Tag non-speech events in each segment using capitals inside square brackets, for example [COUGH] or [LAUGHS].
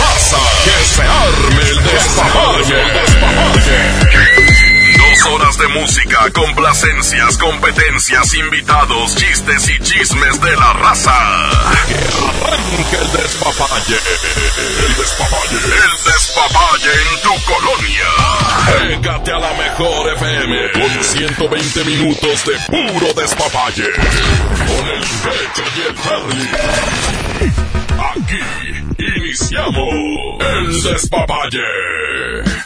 Raza, que se arme el despapalle. Dos horas de música, complacencias, competencias, invitados, chistes y chismes de la raza. Que arranque el despapalle. El despapalle. El despapalle en tu colonia. Pégate a la mejor FM con 120 minutos de puro despapalle. Con el Beto y el Charlie. Aquí iniciamos el despapalle.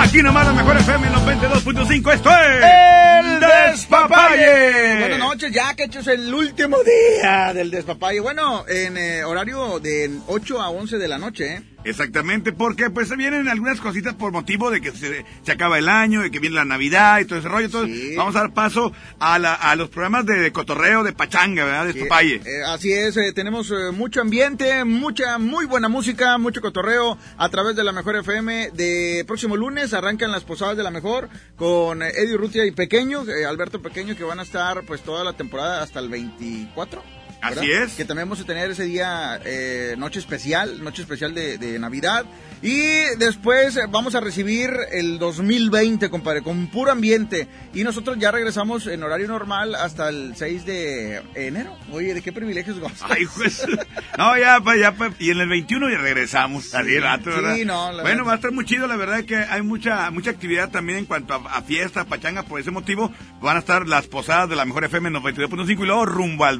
Aquí nomás la mejor FM 92.5. Esto es. El Despapalle. Buenas noches, ya que hecho es el último día del despapalle. Bueno, en eh, horario de 8 a 11 de la noche, ¿eh? Exactamente, porque pues se vienen algunas cositas por motivo de que se, se acaba el año, de que viene la Navidad y todo ese rollo. Entonces, Sí. vamos a dar paso a, la- a los programas de, de cotorreo, de pachanga, ¿verdad? De Sí, Despapalle. eh, así es, eh, tenemos eh, mucho ambiente, mucha, muy buena música, mucho cotorreo a través de la Mejor FM. De próximo lunes arrancan las posadas de la Mejor con eh, Eddie Rutia y Pequeño, eh, Alberto Pequeño, que van a estar pues toda la temporada hasta el 24. ¿Verdad? Así es. Que también vamos a tener ese día eh, noche especial, noche especial de, de Navidad. Y después eh, vamos a recibir el 2020, compadre, con puro ambiente. Y nosotros ya regresamos en horario normal hasta el 6 de enero. Oye, ¿de qué privilegios gozas? Ay, pues. No, ya, pues, ya, pues, y en el 21 ya regresamos. Así rato, sí, ¿verdad? no, la bueno, verdad. va a estar muy chido, la verdad que hay mucha, mucha actividad también en cuanto a, a fiesta, pachanga, por ese motivo van a estar las posadas de la mejor FM 92.5 y luego rumbo al,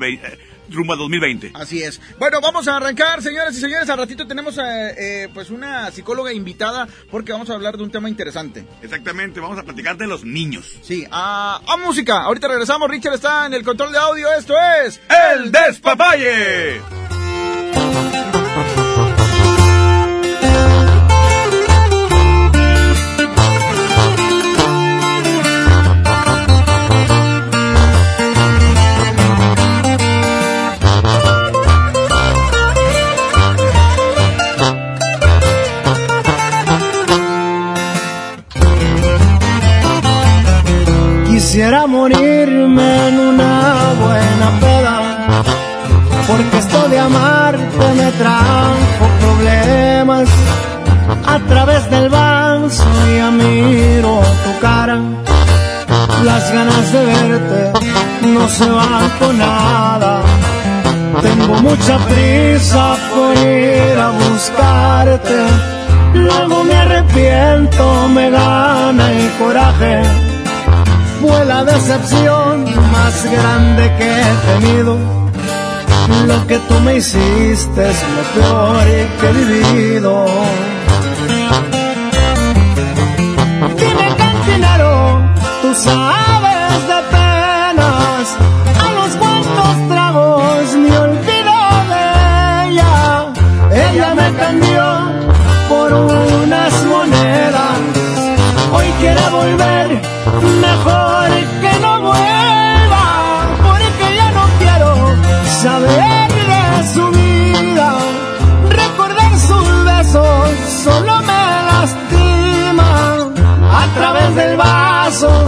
rumbo al 2020. Así es. Bueno, vamos a arrancar, señoras y señores. Al ratito tenemos eh, eh, pues una psicóloga invitada porque vamos a hablar de un tema interesante. Exactamente, vamos a platicar de los niños. Sí, a, a música. Ahorita regresamos. Richard está en el control de audio. Esto es ¡El Despapalle! A través del vaso ya miro tu cara, las ganas de verte no se van con nada. Tengo mucha prisa por ir a buscarte, luego me arrepiento, me gana el coraje fue la decepción más grande que he tenido. Lo que tú me hiciste es lo peor que he vivido. Sabes de penas, a los cuantos tragos me olvido de ella. Ella me cambió por unas monedas. Hoy quiere volver, mejor que no vuelva, porque ya no quiero saber de su vida, recordar sus besos solo me lastima, a través del vaso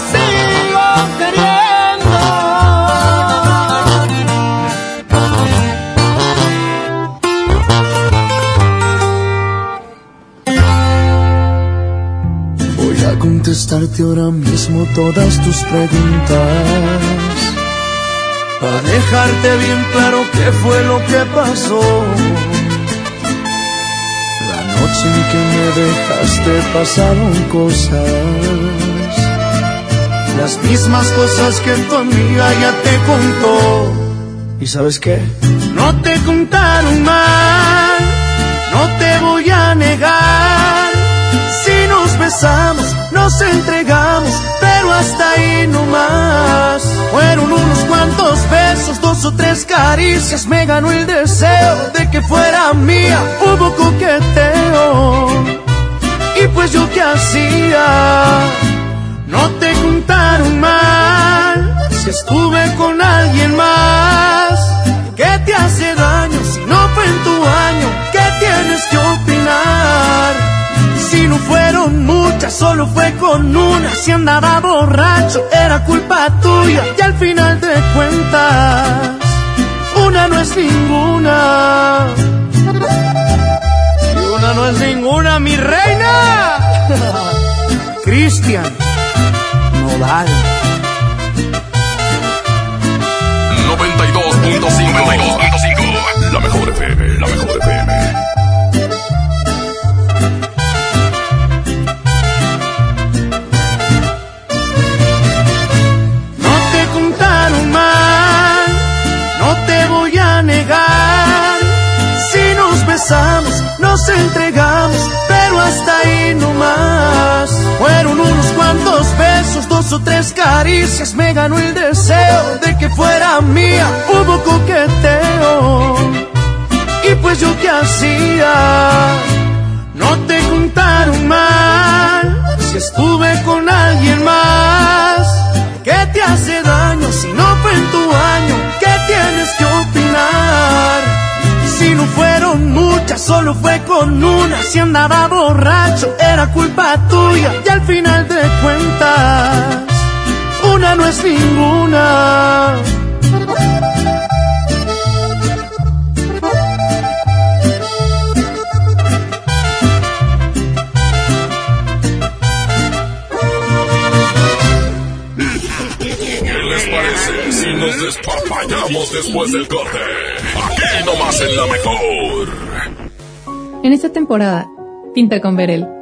Sigo queriendo. Voy a contestarte ahora mismo todas tus preguntas. Para dejarte bien claro qué fue lo que pasó. La noche en que me dejaste pasaron cosas. Las mismas cosas que tu amiga ya te contó. ¿Y sabes qué? No te contaron mal, no te voy a negar. Si nos besamos, nos entregamos, pero hasta ahí no más. Fueron unos cuantos besos, dos o tres caricias, me ganó el deseo de que fuera mía. Hubo coqueteo, y pues yo qué hacía. No te contaron mal, si estuve con alguien más. ¿Qué te hace daño si no fue en tu año? ¿Qué tienes que opinar? Si no fueron muchas, solo fue con una. Si andaba borracho, era culpa tuya. Y al final de cuentas, una no es ninguna. Y una no es ninguna, mi reina. [LAUGHS] Cristian Nodal. 92.5. La mejor FM, la mejor FM. No te contaron mal, no te voy a negar. Si nos besamos, nos entregamos, pero hasta ahí no más. Fueron unos cuantos besos, o tres caricias, me ganó el deseo de que fuera mía. Hubo coqueteo, y pues yo qué hacía. No te contaron mal, si estuve con alguien más. ¿Qué te hace daño si no fue en tu año? ¿Qué tienes que opinar? Si no fueron muchas, solo fue con una. Si andaba borracho, era culpa tuya. Y al final de cuentas, una no es ninguna. ¿Qué les parece si nos despapallamos después del corte? Aquí nomás en la mejor. En esta temporada, pinta con Verel.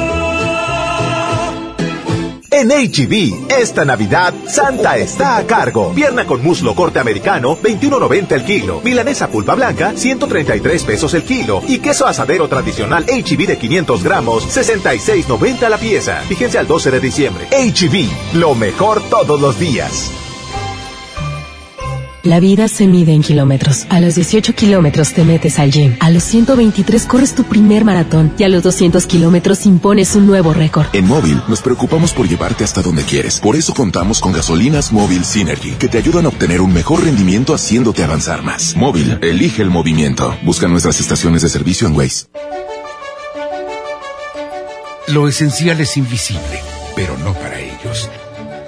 En HB, esta Navidad, Santa está a cargo. Pierna con muslo corte americano, 21.90 el kilo. Milanesa pulpa blanca, 133 pesos el kilo. Y queso asadero tradicional HB de 500 gramos, 66.90 la pieza. Fíjense al 12 de diciembre. HB, lo mejor todos los días. La vida se mide en kilómetros. A los 18 kilómetros te metes al gym. A los 123 corres tu primer maratón. Y a los 200 kilómetros impones un nuevo récord. En Móvil nos preocupamos por llevarte hasta donde quieres. Por eso contamos con gasolinas Móvil Synergy, que te ayudan a obtener un mejor rendimiento haciéndote avanzar más. Móvil, elige el movimiento. Busca nuestras estaciones de servicio en Waze. Lo esencial es invisible, pero no para ellos.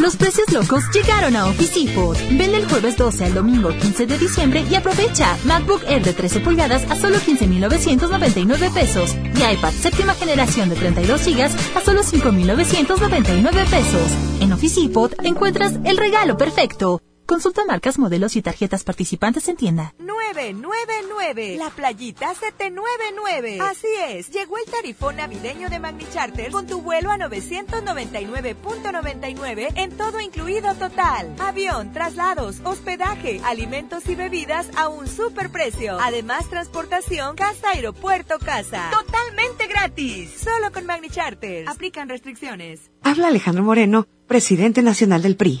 Los precios locos llegaron a Office Depot. Ven el jueves 12 al domingo 15 de diciembre y aprovecha MacBook Air de 13 pulgadas a solo 15,999 pesos y iPad séptima generación de 32 GB a solo 5,999 pesos. En Office Depot encuentras el regalo perfecto. Consulta marcas, modelos y tarjetas participantes en tienda. 999. La playita 799. Así es, llegó el tarifón navideño de Magni Charter con tu vuelo a 999.99 en todo incluido total. Avión, traslados, hospedaje, alimentos y bebidas a un super precio. Además, transportación casa, aeropuerto, casa. Totalmente gratis. Solo con Magni Charter. Aplican restricciones. Habla Alejandro Moreno, presidente nacional del PRI.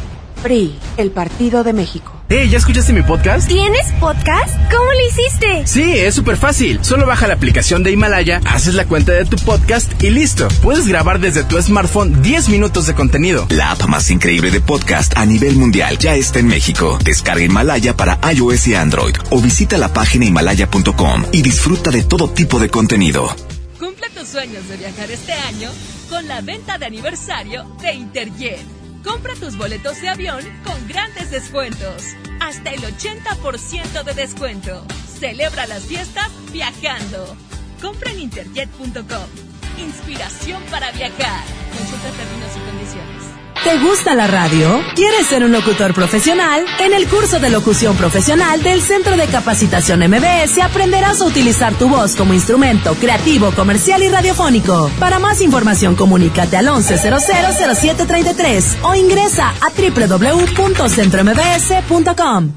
PRI, el Partido de México. Hey, ¿ya escuchaste mi podcast? ¿Tienes podcast? ¿Cómo lo hiciste? Sí, es súper fácil. Solo baja la aplicación de Himalaya, haces la cuenta de tu podcast y listo. Puedes grabar desde tu smartphone 10 minutos de contenido. La app más increíble de podcast a nivel mundial ya está en México. Descarga Himalaya para iOS y Android o visita la página himalaya.com y disfruta de todo tipo de contenido. Cumple tus sueños de viajar este año con la venta de aniversario de Interjet. Compra tus boletos de avión con grandes descuentos. Hasta el 80% de descuento. Celebra las fiestas viajando. Compra en interjet.com. Inspiración para viajar. Consulta términos y condiciones. ¿Te gusta la radio? ¿Quieres ser un locutor profesional? En el curso de locución profesional del Centro de Capacitación MBS aprenderás a utilizar tu voz como instrumento creativo, comercial y radiofónico. Para más información, comunícate al 11000733 o ingresa a www.centrombs.com.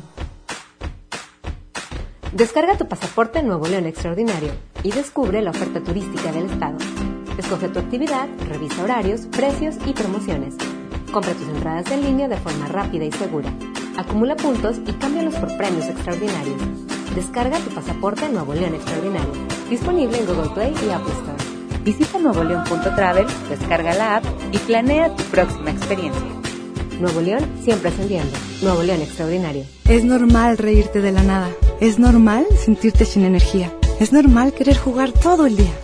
Descarga tu pasaporte Nuevo León Extraordinario y descubre la oferta turística del estado. Escoge tu actividad, revisa horarios, precios y promociones. Compra tus entradas en línea de forma rápida y segura. Acumula puntos y cámbialos por premios extraordinarios. Descarga tu pasaporte Nuevo León Extraordinario. Disponible en Google Play y Apple Store. Visita nuevoleón.travel, descarga la app y planea tu próxima experiencia. Nuevo León siempre ascendiendo. Nuevo León Extraordinario. Es normal reírte de la nada. Es normal sentirte sin energía. Es normal querer jugar todo el día.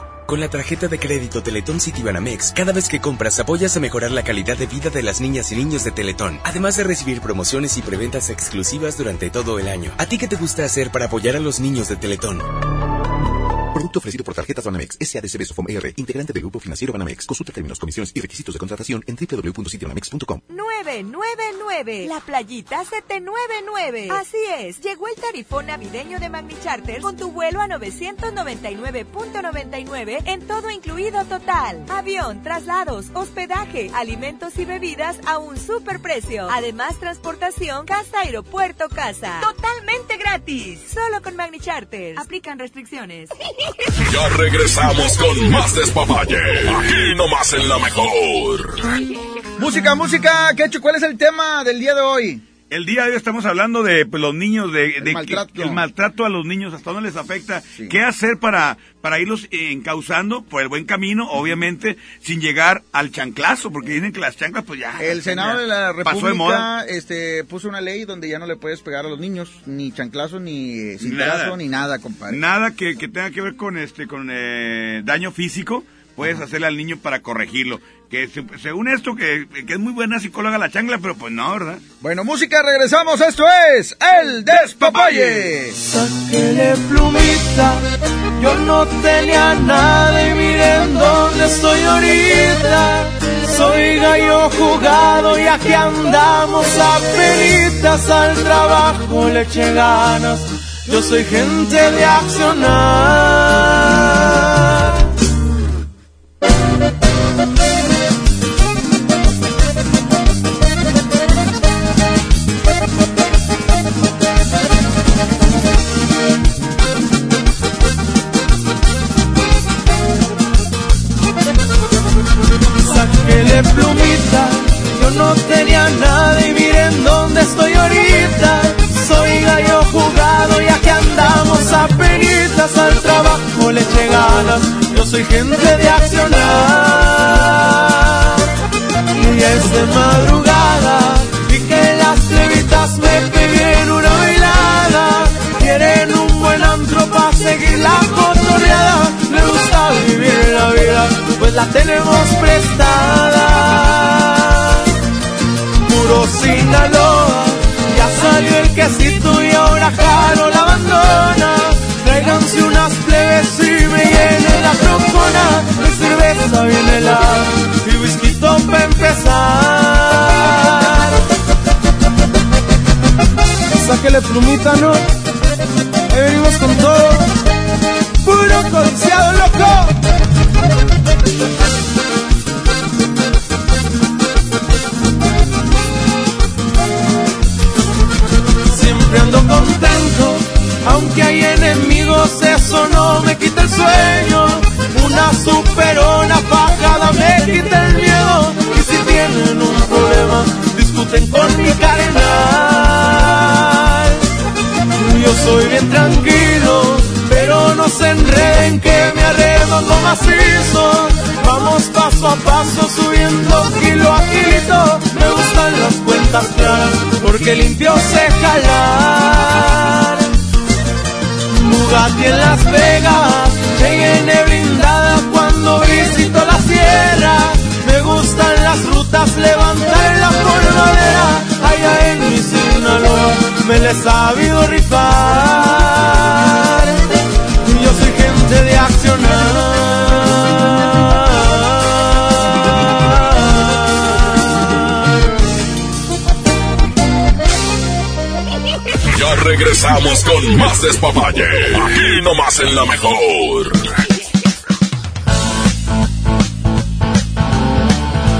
Con la tarjeta de crédito Teletón Citibanamex, cada vez que compras apoyas a mejorar la calidad de vida de las niñas y niños de Teletón, además de recibir promociones y preventas exclusivas durante todo el año. ¿A ti qué te gusta hacer para apoyar a los niños de Teletón? Producto ofrecido por Tarjetas Banamex, SADCB Sofom ER, integrante del Grupo Financiero Banamex. Consulta términos, comisiones y requisitos de contratación en www.citibanamex.com. 999, la playita 799. Así es, llegó el tarifón navideño de Magni Charter con tu vuelo a 999.99 en todo incluido total. Avión, traslados, hospedaje, alimentos y bebidas a un super precio. Además, transportación casa, aeropuerto, casa. Totalmente gratis. Solo con Magni Charter. Aplican restricciones. [LAUGHS] Ya regresamos con más despapalle. Aquí nomás en la mejor. Música, música, Quecho, ¿cuál es el tema del día de hoy? El día de hoy estamos hablando de pues, los niños, de, de maltrato. que- el maltrato a los niños, hasta dónde les afecta, qué hacer para, para irlos encauzando por el buen camino, obviamente, sin llegar al chanclazo, porque dicen que las chanclas, pues ya. El Senado de la Pasó de moda. República este, puso una ley donde ya no le puedes pegar a los niños, ni chanclazo, ni Nada. ni nada, compadre. Nada que, que tenga que ver con este con eh, daño físico, puedes hacerle al niño para corregirlo. Que se- según esto, que, que es muy buena psicóloga la chancla, pero pues no, ¿verdad? Bueno, música, regresamos. Esto es El Despapalle. Sáquele plumita, yo no tenía nada y miren dónde estoy ahorita. Soy gallo jugado y aquí andamos a penitas al trabajo, le eché ganas. Yo soy gente de accionar. No tenía nada y miren dónde estoy ahorita. Soy gallo jugado y aquí andamos a penitas al trabajo, le eché ganas. Yo soy gente de accionar. Y ya es de madrugada y que las plebitas me peguen una bailada. Quieren un buen antro para seguir la cotorreada. Me gusta vivir la vida, pues la tenemos prestada. Ya salió el quesito y ahora Jaro la abandona. Tráiganse unas plebes y me llenen la trocona de cerveza bien helada y whisky para empezar. Sáquele plumita, ¿no? Ahí venimos con todo. Puro codiciado, loco. Aunque hay enemigos, eso no me quita el sueño. Una superona fajada me quita el miedo. Y si tienen un problema, discuten con mi carnal. Yo soy bien tranquilo, pero no se enreden que me arredondo macizo. Vamos paso a paso subiendo kilo a kilo. Me gustan las cuentas claras porque limpio sé jalar. Bugatti en Las Vegas, Cheyenne blindada cuando visito la sierra. Me gustan las rutas, levantar la polvadera. Allá en mi Sinaloa me les he sabido rifar. Yo soy gente de accionar. Regresamos con más despapalle. Aquí nomás en la mejor.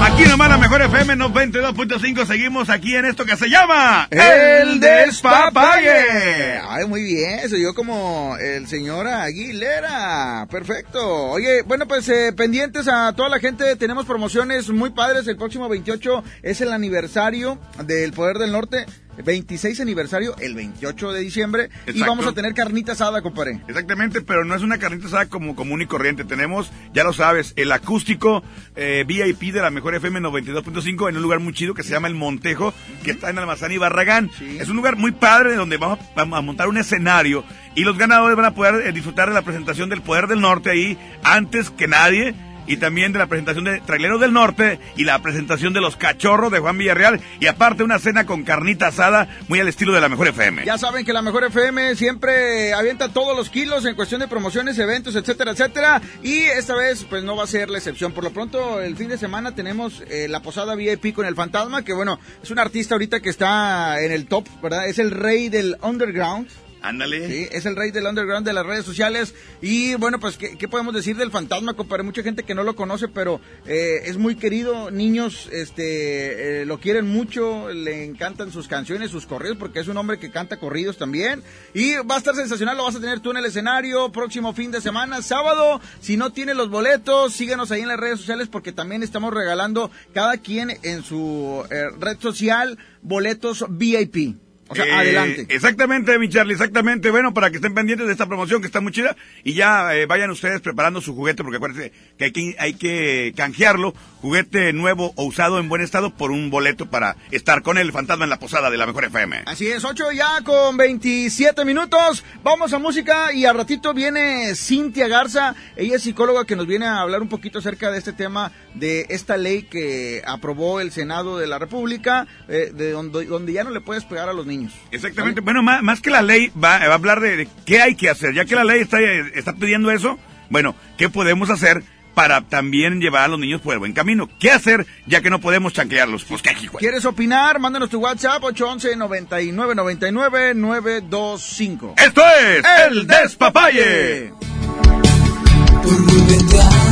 Aquí nomás la mejor FM 92.5. Seguimos aquí en esto que se llama El Despapalle. Ay, muy bien, soy yo como el señor Aguilera. Perfecto. Oye, bueno, pues eh, pendientes a toda la gente, tenemos promociones muy padres. El próximo 28 es el aniversario del Poder del Norte. 26 aniversario el 28 de diciembre y vamos a tener carnita asada, compadre. Exactamente, pero no es una carnita asada como común y corriente. Tenemos, ya lo sabes, el acústico eh, VIP de la mejor FM 92.5 en un lugar muy chido que se llama El Montejo, que está en Almazán y Barragán. Es un lugar muy padre donde vamos a, vamos a montar un escenario y los ganadores van a poder eh, disfrutar de la presentación del Poder del Norte ahí antes que nadie. Y también de la presentación de Traileros del Norte y la presentación de los Cachorros de Juan Villarreal. Y aparte una cena con carnita asada muy al estilo de la mejor FM. Ya saben que la mejor FM siempre avienta todos los kilos en cuestión de promociones, eventos, etcétera, etcétera. Y esta vez, pues no va a ser la excepción. Por lo pronto, el fin de semana tenemos eh, la posada VIP con el fantasma, que bueno, es un artista ahorita que está en el top, ¿verdad? Es el rey del underground. Ándale. Sí, es el rey del underground de las redes sociales. Y bueno, pues, ¿qué, podemos decir del fantasma, compadre? Mucha gente que no lo conoce, pero eh, es muy querido. Niños este, eh, lo quieren mucho, le encantan sus canciones, sus corridos, porque es un hombre que canta corridos también. Y va a estar sensacional, lo vas a tener tú en el escenario próximo fin de semana, sábado. Si no tiene los boletos, síganos ahí en las redes sociales, porque también estamos regalando cada quien en su eh, red social boletos VIP. O sea, Eh, adelante. Exactamente, mi Charlie, exactamente. Bueno, para que estén pendientes de esta promoción que está muy chida y ya eh, vayan ustedes preparando su juguete porque acuérdense que hay que, hay que canjearlo, juguete nuevo o usado en buen estado por un boleto para estar con el fantasma en la posada de la mejor FM. Así es, 8 ya con 27 minutos. Vamos a música y a ratito viene Cintia Garza. Ella es psicóloga que nos viene a hablar un poquito acerca de este tema de esta ley que aprobó el Senado de la República, eh, de donde, donde ya no le puedes pegar a los niños. Exactamente. Bueno, más, más que la ley va, va a hablar de, de qué hay que hacer. Ya que la ley está, está pidiendo eso, bueno, ¿qué podemos hacer? para también llevar a los niños por el buen camino. ¿Qué hacer ya que no podemos chanclearlos? Pues qué hijo. ¿Quieres opinar? Mándanos tu WhatsApp 811-9999-925. Esto es El Despapalle. Por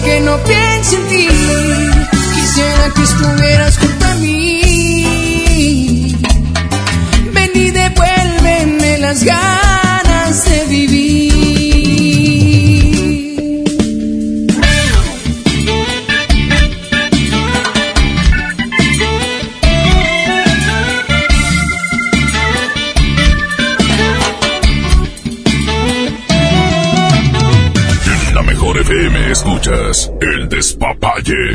que no piense en ti. Quisiera que estuvieras junto a mí. Ven y devuélveme las ganas El despapalle.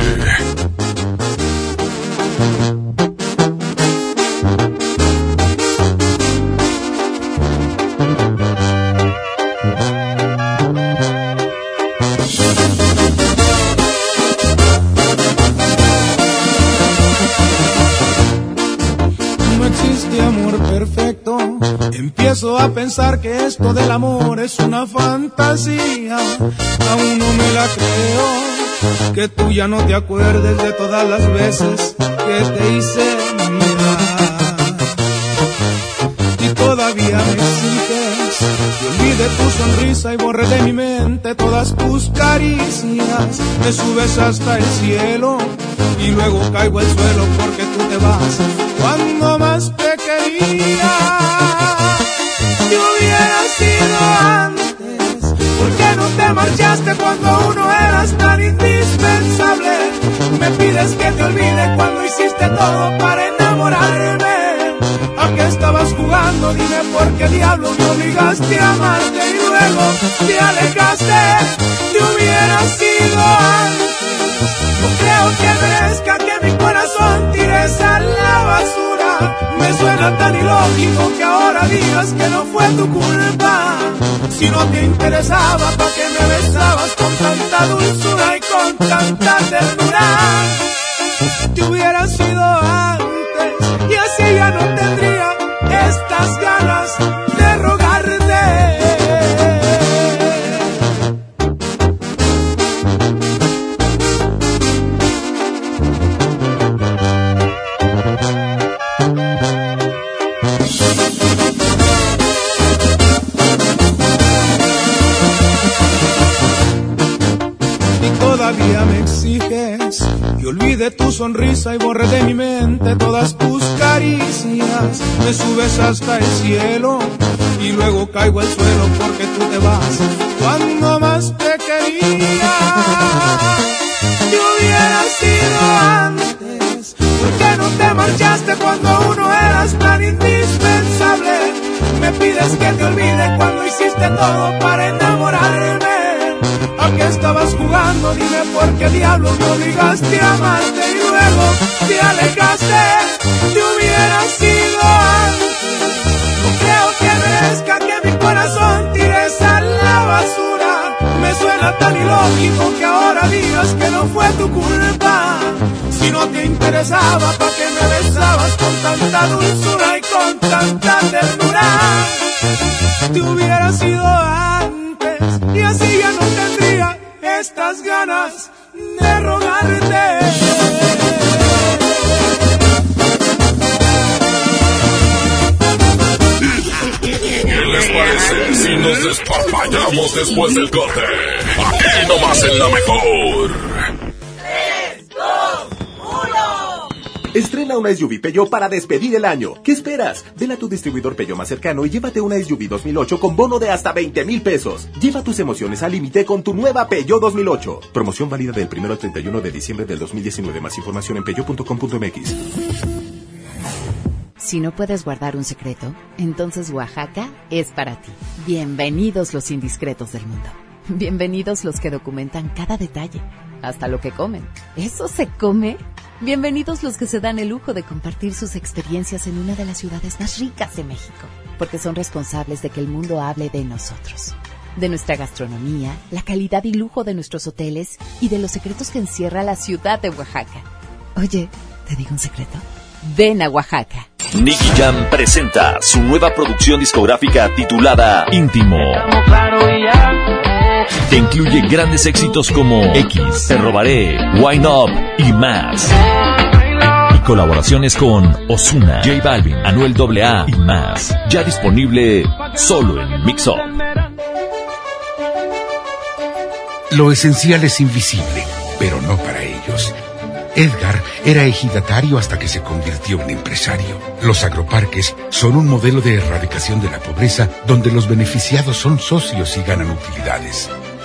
No existe amor perfecto. Empiezo a pensar que esto del amor es una fantasía. Tú ya no te acuerdes de todas las veces que te hice mirar. Y todavía me exiges que olvide tu sonrisa y borre de mi mente todas tus caricias. Me subes hasta el cielo y luego caigo al suelo porque tú te vas cuando más te quería. A amarte y luego te alejaste. Te hubiera sido antes. No creo que merezca que mi corazón tires a la basura. Me suena tan ilógico que ahora digas que no fue tu culpa. Si no te interesaba, ¿para qué me besabas con tanta dulzura y con tanta ternura? Te hubiera sido antes y así ya no tendría estas ganas hasta el cielo y luego caigo al suelo porque tú te vas tanta dulzura y con tanta ternura? Te hubiera sido antes y así ya no tendría estas ganas de rogarte. ¿Qué les parece si nos despapallamos después del corte? Aquí nomás en la mejor. Una SUV Peugeot para despedir el año. ¿Qué esperas? Ven a tu distribuidor Peugeot más cercano y llévate una SUV 2008 con bono de hasta 20 mil pesos. Lleva tus emociones al límite con tu nueva Peugeot 2008. Promoción válida del 1 al 31 de diciembre del 2019. Más información en peugeot.com.mx. Si no puedes guardar un secreto, entonces Oaxaca es para ti. Bienvenidos los indiscretos del mundo. Bienvenidos los que documentan cada detalle, hasta lo que comen. ¿Eso se come? Bienvenidos los que se dan el lujo de compartir sus experiencias en una de las ciudades más ricas de México, porque son responsables de que el mundo hable de nosotros. De nuestra gastronomía, la calidad y lujo de nuestros hoteles y de los secretos que encierra la ciudad de Oaxaca. Oye, ¿te digo un secreto? Ven a Oaxaca. Nicky Jam presenta su nueva producción discográfica titulada Íntimo. Que incluye grandes éxitos como X, Te Robaré, Wine Up y más. Y colaboraciones con Osuna, J Balvin, Anuel AA y más. Ya disponible solo en Mix Up. Lo esencial es invisible, pero no para ellos. Edgar era ejidatario hasta que se convirtió en empresario. Los agroparques son un modelo de erradicación de la pobreza donde los beneficiados son socios y ganan utilidades.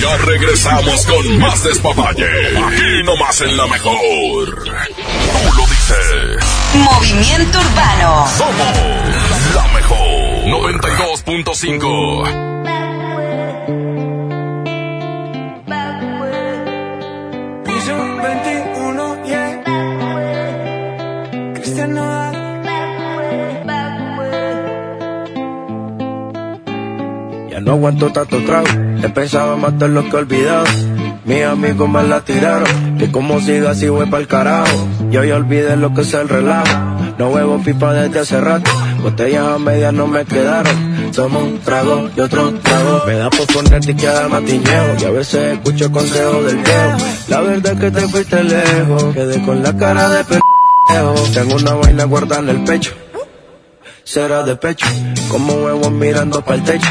Ya regresamos con más despapalle. Aquí nomás en la mejor. Tú lo dices. Movimiento Urbano. Somos la mejor. 92.5. Piso 21, yeah. Cristian Nodal. Ya no aguanto tanto trago, he pensado matar lo que he olvidado. Mis amigos me la tiraron, que como siga así voy pa'l carajo. Yo ya olvidé lo que es el relajo, no huevo pipa desde hace rato. Botellas a medias no me quedaron, somos un trago y otro trago. Me da por ponerte y quedar matiñeo, y a veces escucho consejos del viejo. La verdad es que te fuiste lejos, quedé con la cara de pendejo. Tengo una vaina guardada en el pecho, será de pecho, como huevos mirando para el techo.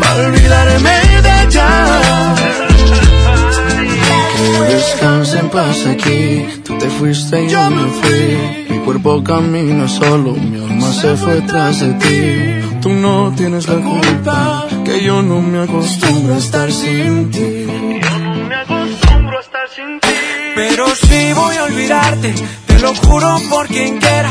Olvidarme de ella. Que descanse en paz aquí, tú te fuiste y yo me fui. Mi cuerpo camina solo, mi alma se fue tras de ti. Tú no tienes la culpa, que yo no me acostumbro a estar sin ti. Pero sí voy a olvidarte, te lo juro por quien quiera.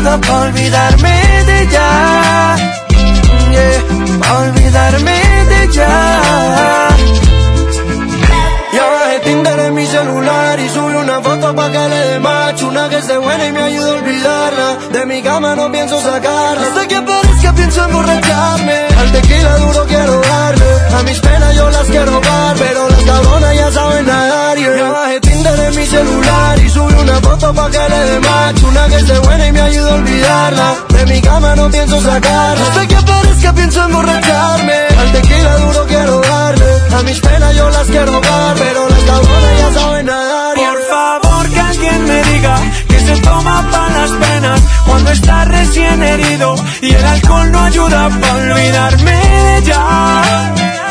ayuda olvidarme de ella. Yeah, para olvidarme de ella. Ya bajé Tinder en mi celular y subí una foto pa' que le dé macho Una que esté buena y me ayude a olvidarla De mi cama no pienso sacarla Hasta que parezca pienso emborracharme Al tequila duro quiero darle A mis penas yo las quiero dar Pero las cabronas ya saben nadar yeah. Ya bajé Tinder en mi celular y subí foto pa' que le dé macho Una que esté buena y me ayude a olvidarla. De mi cama no pienso sacarla. Hasta que parezca pienso emborracharme. Al tequila duro quiero darle. A mis penas yo las quiero dar Pero las cabronas ya saben nadar. Por favor que alguien me diga que se toma para las penas cuando está recién herido y el alcohol no ayuda para olvidarme de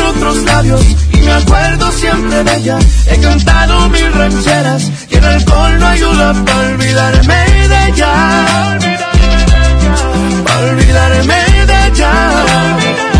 otros labios y me acuerdo siempre de ella. He cantado mil rancheras y el alcohol no ayuda para olvidarme de ella. Para olvidarme de ella.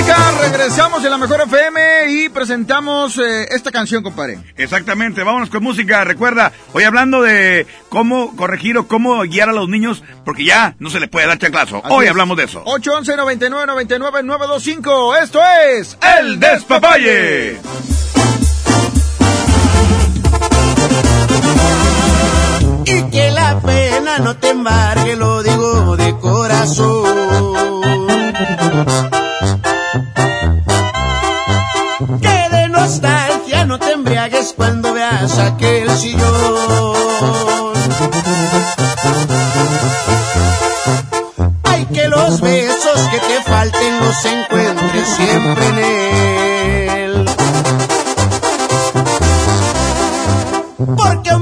Música, regresamos en la mejor FM y presentamos eh, esta canción, compadre. Exactamente, vámonos con música. Recuerda, hoy hablando de cómo corregir o cómo guiar a los niños, porque ya no se les puede dar chanclazo. Así hoy es. hablamos de eso. 811 99 99 925. Esto es El Despapalle. Y que la pena no te embargue, lo digo de corazón. Embriagues cuando veas aquel sillón. Hay que los besos que te falten los encuentres siempre en él. Porque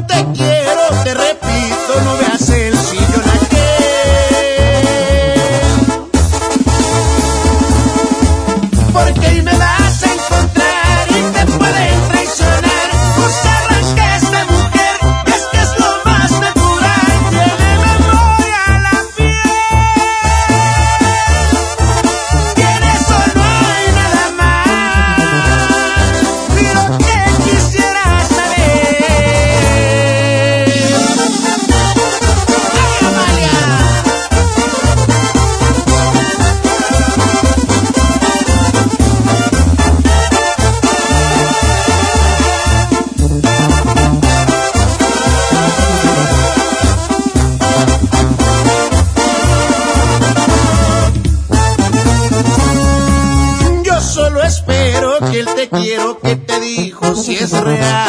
es real.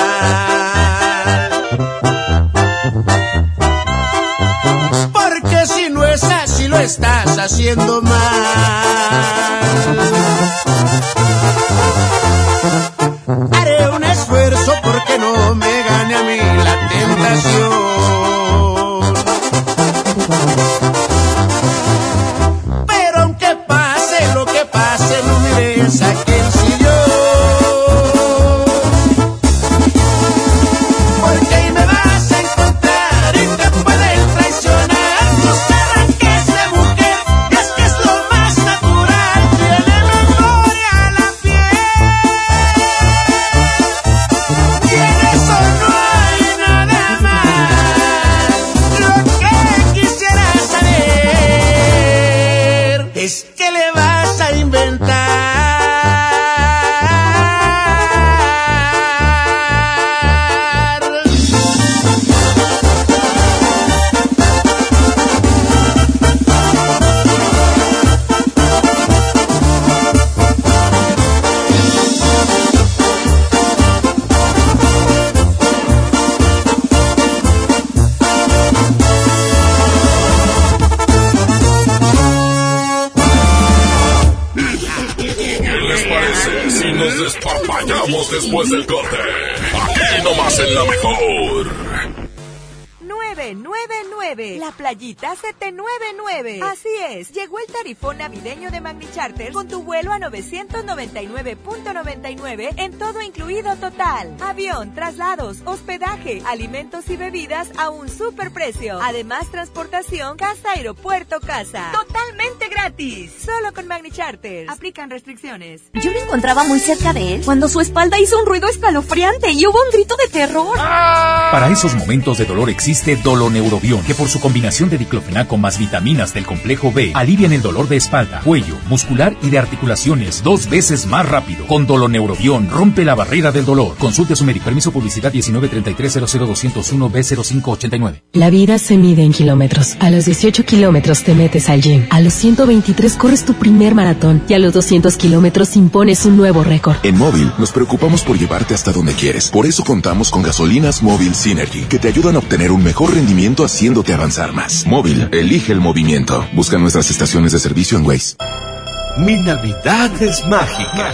999.99 en todo incluido total. Avión, traslados, hospedaje, alimentos y bebidas a un super precio. Además, transportación casa, aeropuerto, casa. Totalmente gratis. Solo con Magni Charter. Aplican restricciones. Yo me encontraba muy cerca de él cuando su espalda hizo un ruido escalofriante y hubo un grito de terror. Para esos momentos de dolor existe Doloneurobión, que por su combinación de diclofenaco más vitaminas del complejo B, alivian el dolor de espalda, cuello, muscular y de articulaciones dos veces más rápido. Con Doloneurobión rompe la barrera del dolor. Consulte a su médico. Permiso publicidad 193300201 B0589. La vida se mide en kilómetros. A los 18 kilómetros te metes al gym. A los 123 corres tu primer maratón. Y a los 200 kilómetros impones un nuevo récord. En Móvil nos preocupamos por llevarte hasta donde quieres. Por eso contamos con gasolinas Móvil Synergy, que te ayudan a obtener un mejor rendimiento haciéndote avanzar más. Móvil, elige el movimiento. Busca nuestras estaciones de servicio en Waze. Mi Navidad es mágica.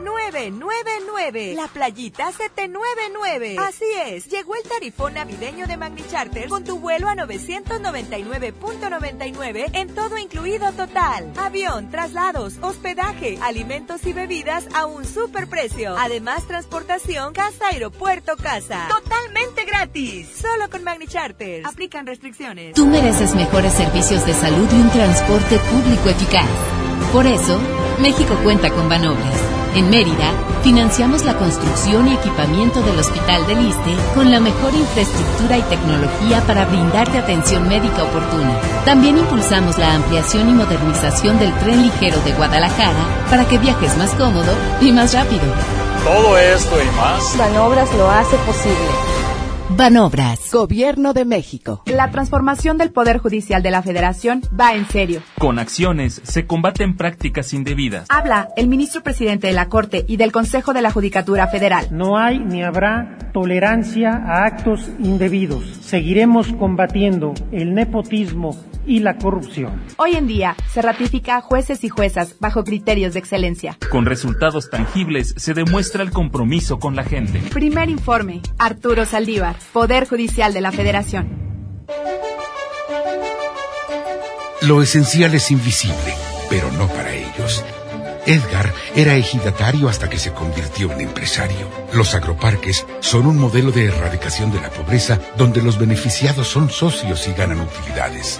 999. La playita 799. Así es, llegó el tarifón navideño de Magni Charter con tu vuelo a 999.99 en todo incluido total. Avión, traslados, hospedaje, alimentos y bebidas a un super precio. Además, transportación casa, aeropuerto, casa. Totalmente gratis. Solo con Magni Charter. Aplican restricciones. Tú mereces mejores servicios de salud y un transporte público eficaz. Por eso, México cuenta con Banobras En Mérida, financiamos la construcción y equipamiento del Hospital del Iste con la mejor infraestructura y tecnología para brindarte atención médica oportuna. También impulsamos la ampliación y modernización del tren ligero de Guadalajara para que viajes más cómodo y más rápido. Todo esto y más. Banobras lo hace posible. Banobras. Gobierno de México. La transformación del Poder Judicial de la Federación va en serio. Con acciones se combaten prácticas indebidas. Habla el ministro presidente de la Corte y del Consejo de la Judicatura Federal. No hay ni habrá tolerancia a actos indebidos. Seguiremos combatiendo el nepotismo y la corrupción. Hoy en día se ratifica a jueces y juezas bajo criterios de excelencia. Con resultados tangibles se demuestra el compromiso con la gente. Primer informe, Arturo Saldívar, Poder Judicial de la Federación. Lo esencial es invisible, pero no para ellos. Edgar era ejidatario hasta que se convirtió en empresario. Los agroparques son un modelo de erradicación de la pobreza donde los beneficiados son socios y ganan utilidades.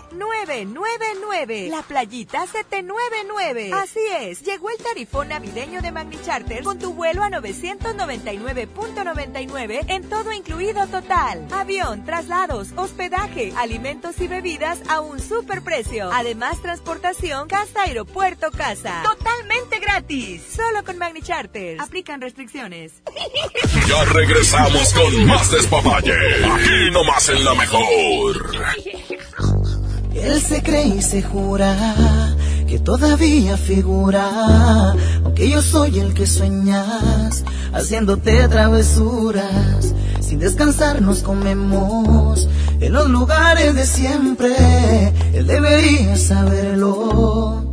999. La playita 799. Así es, llegó el tarifón navideño de Magni Charter con tu vuelo a 999.99 en todo incluido total. Avión, traslados, hospedaje, alimentos y bebidas a un super precio. Además, transportación casa aeropuerto casa. Totalmente gratis. Solo con Magni Charter. Aplican restricciones. [LAUGHS] Ya regresamos con más despapalle. Aquí nomás en la mejor. [LAUGHS] Él se cree y se jura que todavía figura, aunque yo soy el que sueñas, haciéndote travesuras. Sin descansar nos comemos en los lugares de siempre. Él debería saberlo.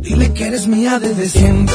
Dile que eres mía desde siempre.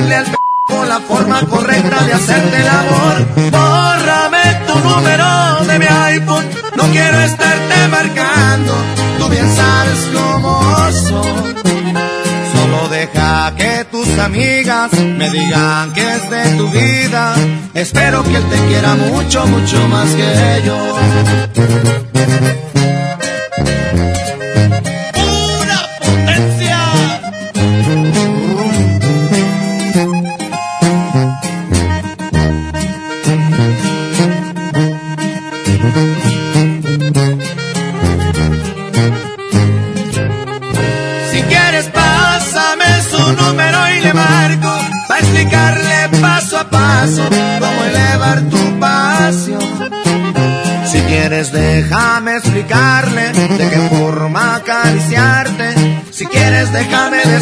Decirle al p la forma correcta de hacerte el amor. Bórrame tu número de mi iPhone, no quiero estarte marcando. Tú bien sabes cómo soy. Solo deja que tus amigas me digan que es de tu vida. Espero que él te quiera mucho, mucho más que yo.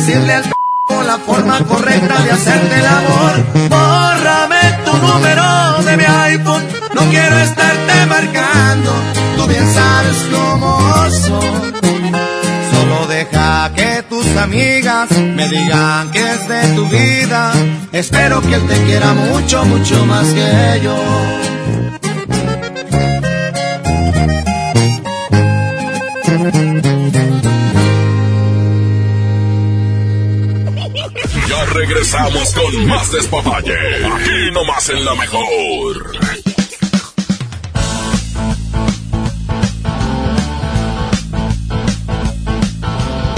Decirle al p la forma correcta de hacerte el amor. Bórrame tu número de mi iPhone, no quiero estarte marcando. Tú bien sabes cómo soy. Solo deja que tus amigas me digan que es de tu vida. Espero que él te quiera mucho, mucho más que yo. Regresamos con más despapalle. Aquí nomás en la mejor.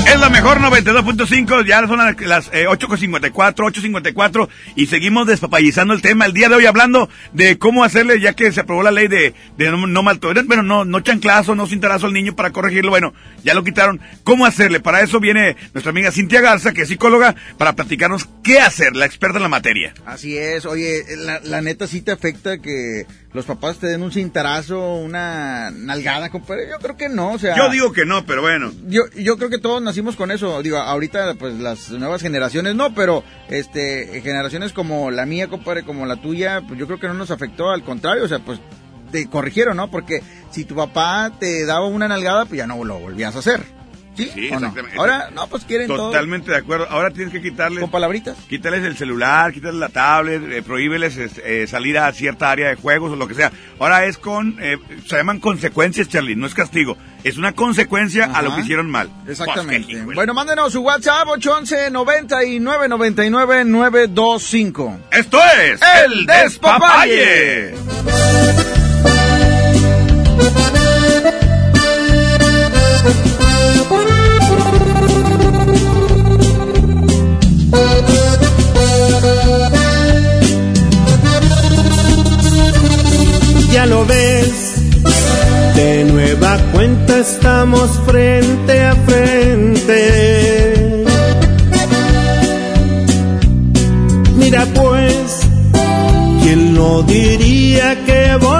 Es la mejor 92.5, ya son las, las eh, 8.54, 8.54 y seguimos despapallizando el tema el día de hoy hablando de cómo hacerle, ya que se aprobó la ley de, de no, no maltratar, bueno, no, no chanclazo, no cintarazo al niño para corregirlo, bueno, ya lo quitaron, cómo hacerle, para eso viene nuestra amiga Cintia Garza, que es psicóloga, para platicarnos qué hacer, la experta en la materia. Así es, oye, la, la neta sí te afecta que los papás te den un cintarazo, una nalgada, compadre. Yo creo que no, o sea. Yo digo que no, pero bueno. Yo, yo creo que todos nacimos con eso. Digo, ahorita, pues las nuevas generaciones no, pero este generaciones como la mía, compadre, como la tuya, pues yo creo que no nos afectó, al contrario, o sea, pues te corrigieron, ¿no? Porque si tu papá te daba una nalgada, pues ya no lo volvías a hacer. ¿Sí? Sí, exactamente. Ahora, no, pues quieren todo. Totalmente de acuerdo. Ahora tienes que quitarles. Con palabritas. Quítales el celular, quítales la tablet, eh, prohíbeles eh, salir a cierta área de juegos o lo que sea. Ahora es con. eh, se llaman consecuencias, Charlie, no es castigo. Es una consecuencia a lo que hicieron mal. Exactamente. Pues, bueno, mándenos su WhatsApp 811 99 99 925. Esto es El Despapalle. Ya lo ves, de nueva cuenta estamos frente a frente. Mira pues, ¿quién no diría que volvería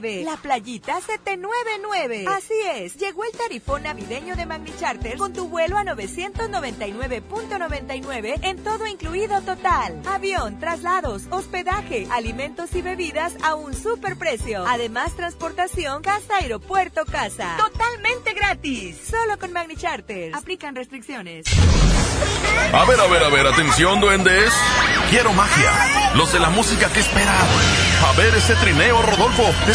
999. La playita 799. Así es, llegó el tarifón navideño de Magni Charter con tu vuelo a 999.99 en todo incluido total. Avión, traslados, hospedaje, alimentos y bebidas a un super precio. Además, transportación casa aeropuerto casa. Totalmente gratis. Solo con Magni Charter. Aplican restricciones. A ver, a ver, a ver, atención, duendes. Quiero magia. Los de la música que esperan. A ver ese trineo, Rodolfo.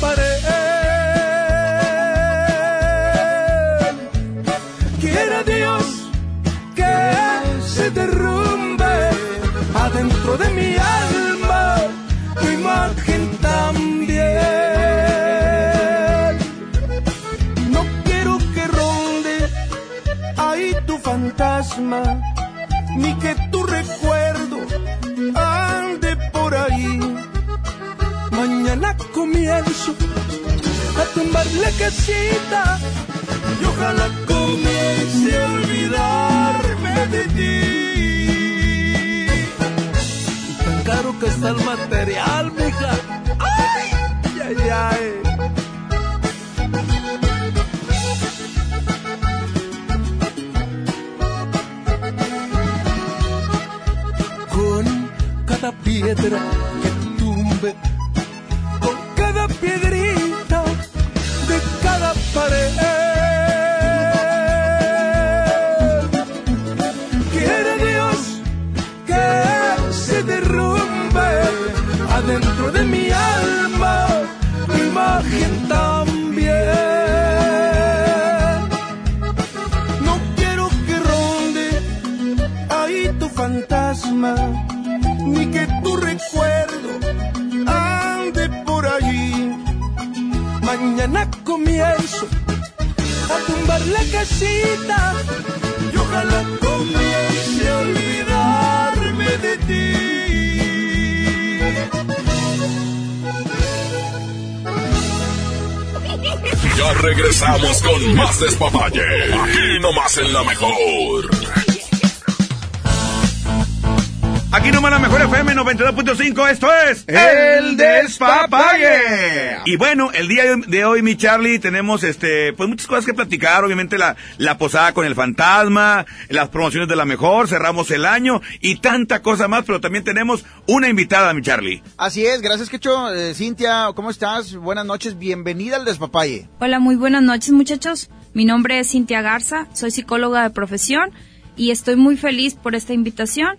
pared. Quiera Dios que se derrumbe adentro de mi alma tu imagen también. No quiero que ronde ahí tu fantasma, ni que tu recuerdo ande por ahí. Mañana comienzo a tumbar la casita y ojalá comience a olvidarme de ti. Tan caro que está el material, mija. Ay, ay, ay. Con cada piedra que tumbe, Mañana comienzo a tumbar la casita y ojalá comience a olvidarme de ti. Ya regresamos con más despapalle. Aquí nomás en la mejor. Aquí nomás la mejor FM 92.5, esto es El Despapalle. Y bueno, el día de hoy, mi Charlie, tenemos este, pues muchas cosas que platicar, obviamente la, la posada con el fantasma, las promociones de la mejor, cerramos el año y tanta cosa más, pero también tenemos una invitada, mi Charlie. Así es, gracias Quecho. Eh, Cintia, ¿cómo estás? Buenas noches, bienvenida al Despapalle. Hola, muy buenas noches muchachos. Mi nombre es Cintia Garza, soy psicóloga de profesión y estoy muy feliz por esta invitación.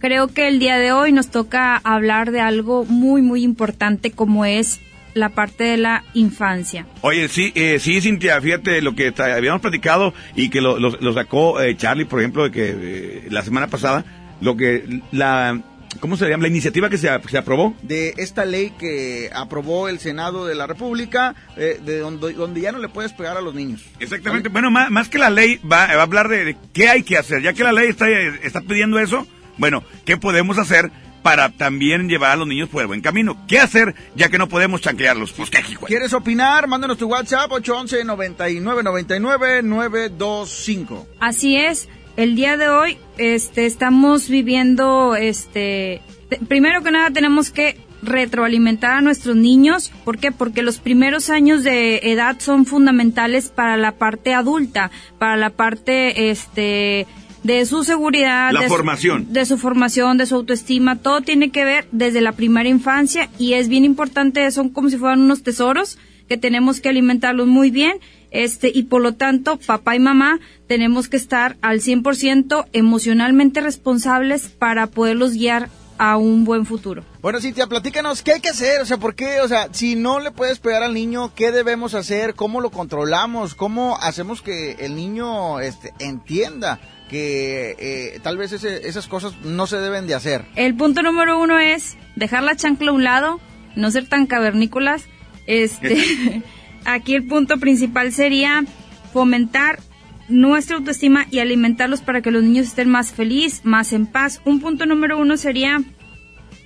Creo que el día de hoy nos toca hablar de algo muy, muy importante como es la parte de la infancia. Oye, sí, eh, sí, Cintia, fíjate lo que tra- habíamos platicado y que lo, lo- lo sacó eh, Charlie, por ejemplo, de que eh, la semana pasada, lo que la, ¿cómo se llama? La iniciativa que se, se aprobó. De esta ley que aprobó el Senado de la República, eh, de donde, donde ya no le puedes pegar a los niños. Exactamente. Bueno, más, más que la ley, va, va a hablar de, de qué hay que hacer. Ya que la ley está, está pidiendo eso, bueno, ¿qué podemos hacer para también llevar a los niños por el buen camino? ¿Qué hacer ya que no podemos chanclearlos? Pues qué hijo. ¿Quieres opinar? Mándanos tu WhatsApp 811 99 99 925. Así es, el día de hoy este, estamos viviendo, este, te- primero que nada tenemos que retroalimentar a nuestros niños. ¿Por qué? Porque los primeros años de edad son fundamentales para la parte adulta, para la parte, este, de su seguridad, La de su- formación. de su formación, de su autoestima, todo tiene que ver desde la primera infancia y es bien importante, son como si fueran unos tesoros que tenemos que alimentarlos muy bien, este, y por lo tanto, papá y mamá tenemos que estar al 100% emocionalmente responsables para poderlos guiar a un buen futuro. Bueno, Cintia, platícanos, ¿qué hay que hacer? O sea, ¿por qué? O sea, si no le puedes pegar al niño, ¿qué debemos hacer? ¿Cómo lo controlamos? ¿Cómo hacemos que el niño este, entienda que eh, tal vez ese- esas cosas no se deben de hacer? El punto número uno es dejar la chancla a un lado, no ser tan cavernícolas. Este, [LAUGHS] aquí el punto principal sería fomentar nuestra autoestima y alimentarlos para que los niños estén más felices, más en paz. Un punto número uno sería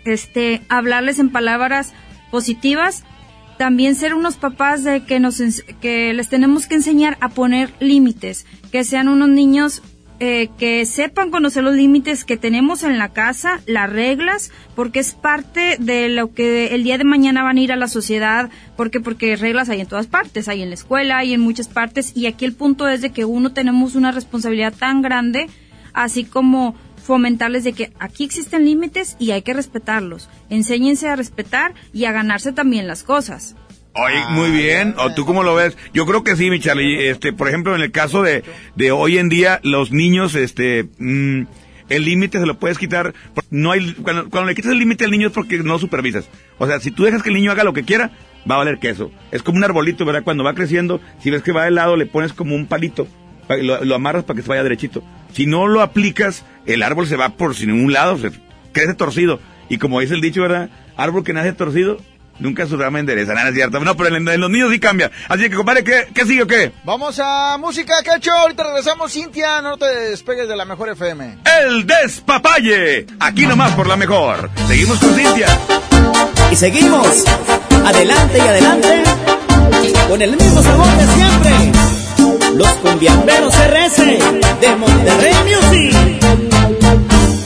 este hablarles en palabras positivas. También ser unos papás de que nos que les tenemos que enseñar a poner límites, que sean unos niños eh, que sepan conocer los límites que tenemos en la casa, las reglas, porque es parte de lo que el día de mañana van a ir a la sociedad, porque porque reglas hay en todas partes, hay en la escuela, hay en muchas partes, y aquí el punto es de que uno tenemos una responsabilidad tan grande, así como fomentarles de que aquí existen límites y hay que respetarlos. Enséñense a respetar y a ganarse también las cosas. Oye, muy bien. ¿O tú cómo lo ves? Yo creo que sí, mi Charlie. Este, por ejemplo, en el caso de, de hoy en día, los niños, este, mm, el límite se lo puedes quitar. No hay, cuando, cuando le quitas el límite al niño es porque no supervisas. O sea, si tú dejas que el niño haga lo que quiera, va a valer queso. Es como un arbolito, ¿verdad? Cuando va creciendo, si ves que va de lado, le pones como un palito. pa- Lo, lo amarras para que se vaya derechito. Si no lo aplicas, el árbol se va por sin ningún lado, se crece torcido. Y como dice el dicho, ¿verdad? Árbol que nace torcido, nunca su rama endereza. Nada es cierto. No, pero en, en los niños sí cambia. Así que, compadre, ¿qué, qué sigue o qué? Vamos a música, Cacho. Ahorita regresamos, Cintia. No te despegues de la mejor FM. El Despapalle. Aquí nomás por la mejor. Seguimos con Cintia. Y seguimos. Adelante y adelante. Con el mismo sabor de siempre. Los cumbiamberos RS de Monterrey Music.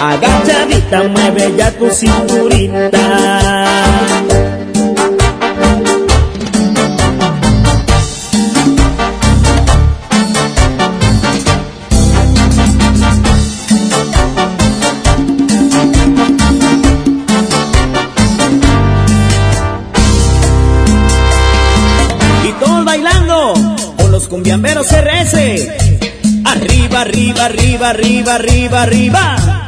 agachadita mueve ya tu cinturita. Y todos bailando con los cumbiamberos RS. Arriba, arriba, arriba, arriba, arriba, arriba.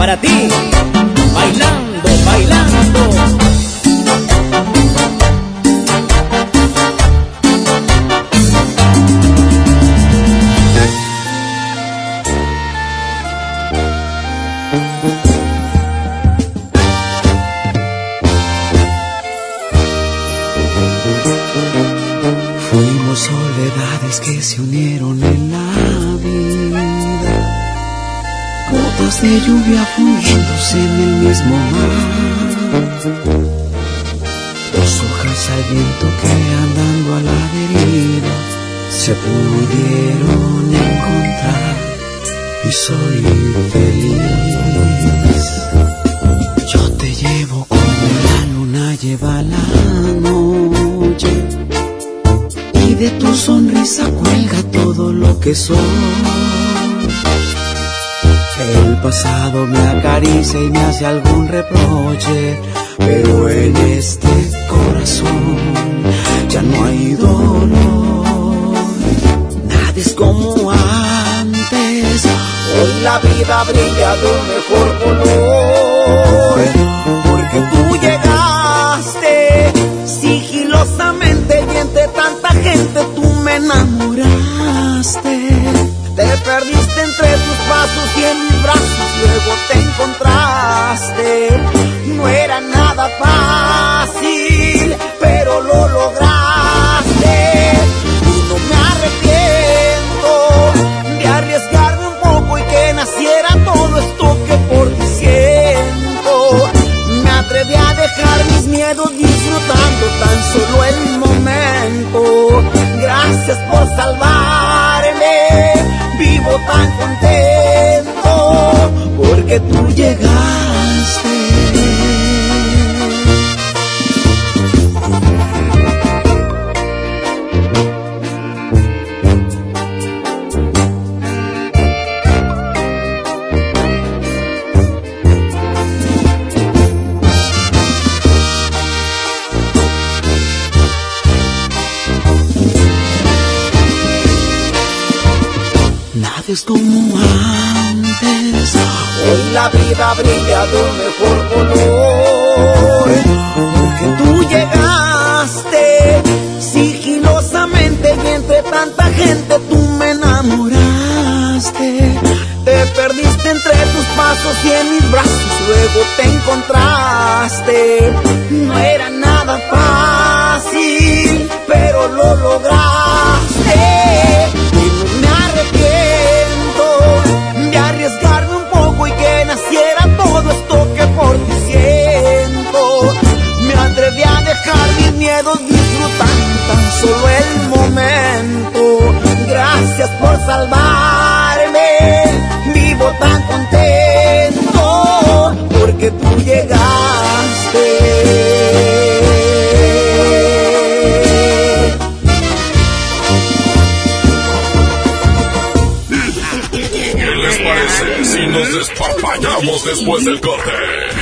Para ti, bailando, bailando. Fuimos soledades que se unieron de lluvia fundiéndose en el mismo mar. Dos hojas al viento que andando a la deriva se pudieron encontrar y soy feliz. Yo te llevo como la luna lleva la noche y de tu sonrisa cuelga todo lo que soy. El pasado me acaricia y me hace algún reproche, pero en este corazón ya no hay dolor. Nada es como antes, hoy la vida brilla de un mejor color, porque tú llegaste sigilosamente y entre tanta gente tú me enamoraste. Te perdiste entre pasos y en mis brazos luego te encontraste. No era nada fácil, pero lo lograste. Porque tú y en mis brazos luego te encontraste. No era nada fácil, pero lo lograste. Y no me arrepiento de arriesgarme un poco y que naciera todo esto que por ti siento. Me atreví a dejar mis miedos disfrutando tan solo el momento. Gracias por salvarme, nos despapallamos después del corte?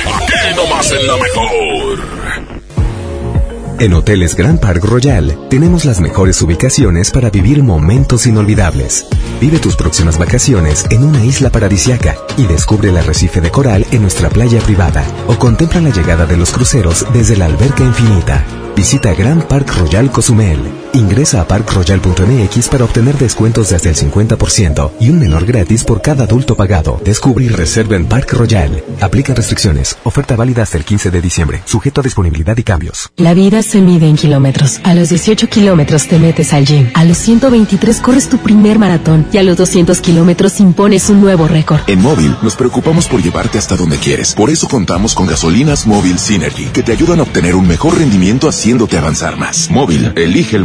Aquí nomás en la mejor. En Hoteles Grand Park Royal tenemos las mejores ubicaciones para vivir momentos inolvidables. Vive tus próximas vacaciones en una isla paradisiaca y descubre el arrecife de coral en nuestra playa privada o contempla la llegada de los cruceros desde la alberca infinita. Visita Grand Park Royal Cozumel. Ingresa a parkroyal.mx para obtener descuentos de hasta el 50% y un menor gratis por cada adulto pagado. Descubre y reserva en Park Royal. Aplica restricciones. Oferta válida hasta el 15 de diciembre. Sujeto a disponibilidad y cambios. La vida se mide en kilómetros. A los 18 kilómetros te metes al gym. A los 123 corres tu primer maratón. Y a los 200 kilómetros impones un nuevo récord. En Móvil nos preocupamos por llevarte hasta donde quieres. Por eso contamos con gasolinas Móvil Synergy, que te ayudan a obtener un mejor rendimiento haciéndote avanzar más. Móvil, elige el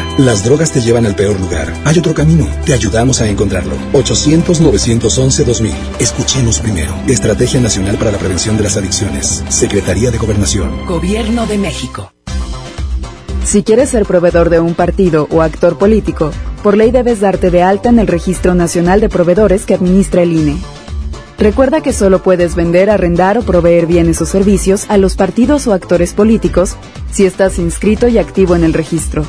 Las drogas te llevan al peor lugar. Hay otro camino. Te ayudamos a encontrarlo. 800-911-2000. Escuchemos primero. Estrategia Nacional para la Prevención de las Adicciones. Secretaría de Gobernación. Gobierno de México. Si quieres ser proveedor de un partido o actor político, por ley debes darte de alta en el Registro Nacional de Proveedores que administra el INE. Recuerda que solo puedes vender, arrendar o proveer bienes o servicios a los partidos o actores políticos si estás inscrito y activo en el registro.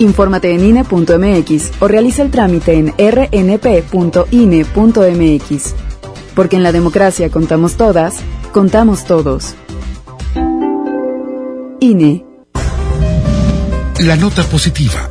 Infórmate en INE.mx o realiza el trámite en rnp.ine.mx. Porque en la democracia contamos todas, contamos todos. INE. La nota positiva.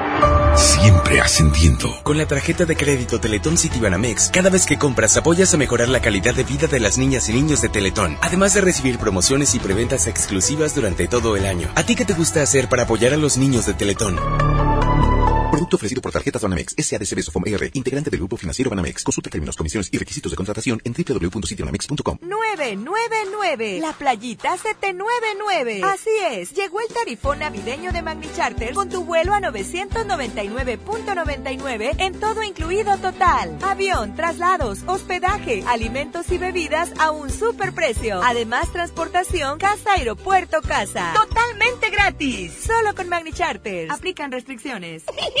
Siempre ascendiendo. Con la tarjeta de crédito Teletón Citibanamex, cada vez que compras apoyas a mejorar la calidad de vida de las niñas y niños de Teletón, además de recibir promociones y preventas exclusivas durante todo el año. ¿A ti qué te gusta hacer para apoyar a los niños de Teletón? Producto ofrecido por Tarjetas Banamex, SADCB Sofom R, integrante del Grupo Financiero Banamex. Consulta términos, comisiones y requisitos de contratación en www.citibanamex.com. 999. La playita 799. Así es, llegó el tarifón navideño de Magni Charter con tu vuelo a 999.99 en todo incluido total. Avión, traslados, hospedaje, alimentos y bebidas a un super precio. Además, transportación casa, aeropuerto, casa. Totalmente gratis. Solo con Magni Charter. Aplican restricciones. [LAUGHS]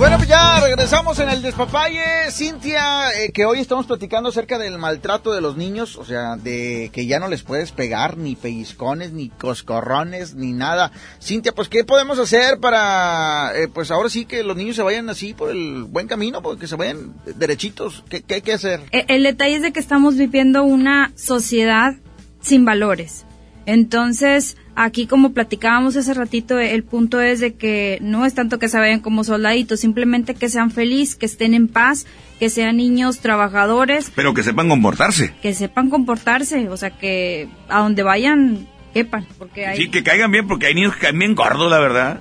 Bueno, pues ya regresamos en el despapalle. Cintia, eh, que hoy estamos platicando acerca del maltrato de los niños, o sea, de que ya no les puedes pegar ni pellizcones, ni coscorrones, ni nada. Cintia, pues, ¿qué podemos hacer para, eh, pues ahora sí que los niños se vayan así por el buen camino, porque se vayan derechitos? ¿Qué, qué hay que hacer? E- El detalle es de que estamos viviendo una sociedad sin valores. Entonces, aquí como platicábamos hace ratito, el punto es de que no es tanto que se vayan como soldaditos, simplemente que sean felices, que estén en paz, que sean niños trabajadores, Pero que sepan comportarse. que sepan comportarse, o sea, que a donde vayan quepan, porque hay... Sí, que caigan bien, porque hay niños que caen bien gordos, la verdad.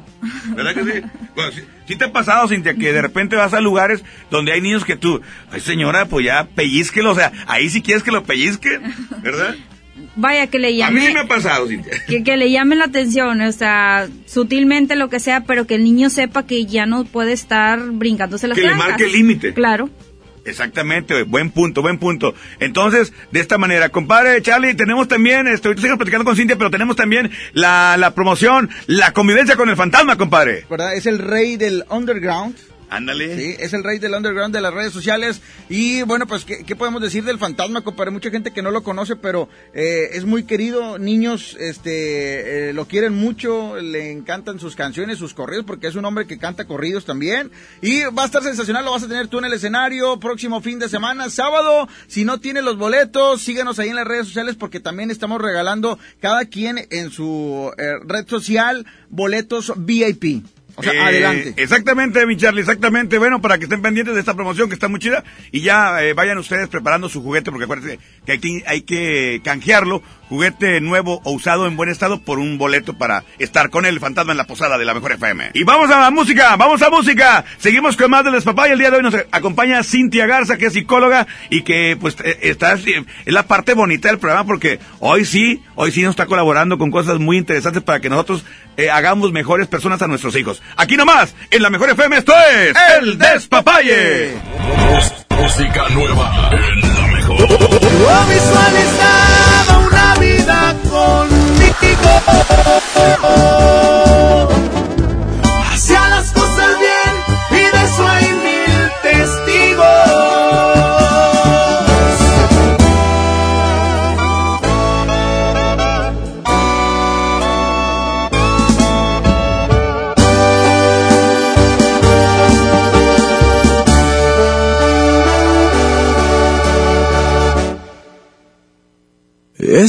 ¿Verdad que sí? [LAUGHS] Bueno, sí, sí te ha pasado, Cintia, que de repente vas a lugares donde hay niños que tú, ay señora, pues ya pellizquelo, o sea, ahí sí quieres que lo pellizquen, ¿verdad? [LAUGHS] Vaya que le A mí sí llame... me ha pasado, Cintia. [LAUGHS] que, que le llame la atención, o sea, sutilmente lo que sea, pero que el niño sepa que ya no puede estar brincándose las Que le marque el límite. Claro. Exactamente, buen punto, buen punto. Entonces, de esta manera, compadre Charlie, tenemos también, este, ahorita seguimos platicando con Cintia, pero tenemos también la, la promoción, la convivencia con el fantasma, compadre. ¿Verdad? Es el rey del underground. Ándale. Sí, es el rey del underground de las redes sociales. Y bueno, pues, ¿qué, podemos decir del fantasma, compadre? Mucha gente que no lo conoce, pero eh, es muy querido. Niños este, eh, lo quieren mucho, le encantan sus canciones, sus corridos, porque es un hombre que canta corridos también. Y va a estar sensacional, lo vas a tener tú en el escenario próximo fin de semana, sábado. Si no tiene los boletos, síganos ahí en las redes sociales, porque también estamos regalando cada quien en su eh, red social boletos VIP. O sea, Eh, adelante. Exactamente, mi Charlie, exactamente. Bueno, para que estén pendientes de esta promoción que está muy chida y ya eh, vayan ustedes preparando su juguete porque acuérdense que hay que, hay que canjearlo, juguete nuevo o usado en buen estado por un boleto para estar con el fantasma en la posada de la mejor FM. Y vamos a la música, vamos a música. Seguimos con más de Les Papá y el día de hoy nos acompaña Cintia Garza, que es psicóloga y que pues eh, está, es la parte bonita del programa porque hoy sí, hoy sí nos está colaborando con cosas muy interesantes para que nosotros eh, hagamos mejores personas a nuestros hijos. Aquí nomás, en la mejor FM, esto es El Despapalle. Música nueva en la mejor. Yo visualizaba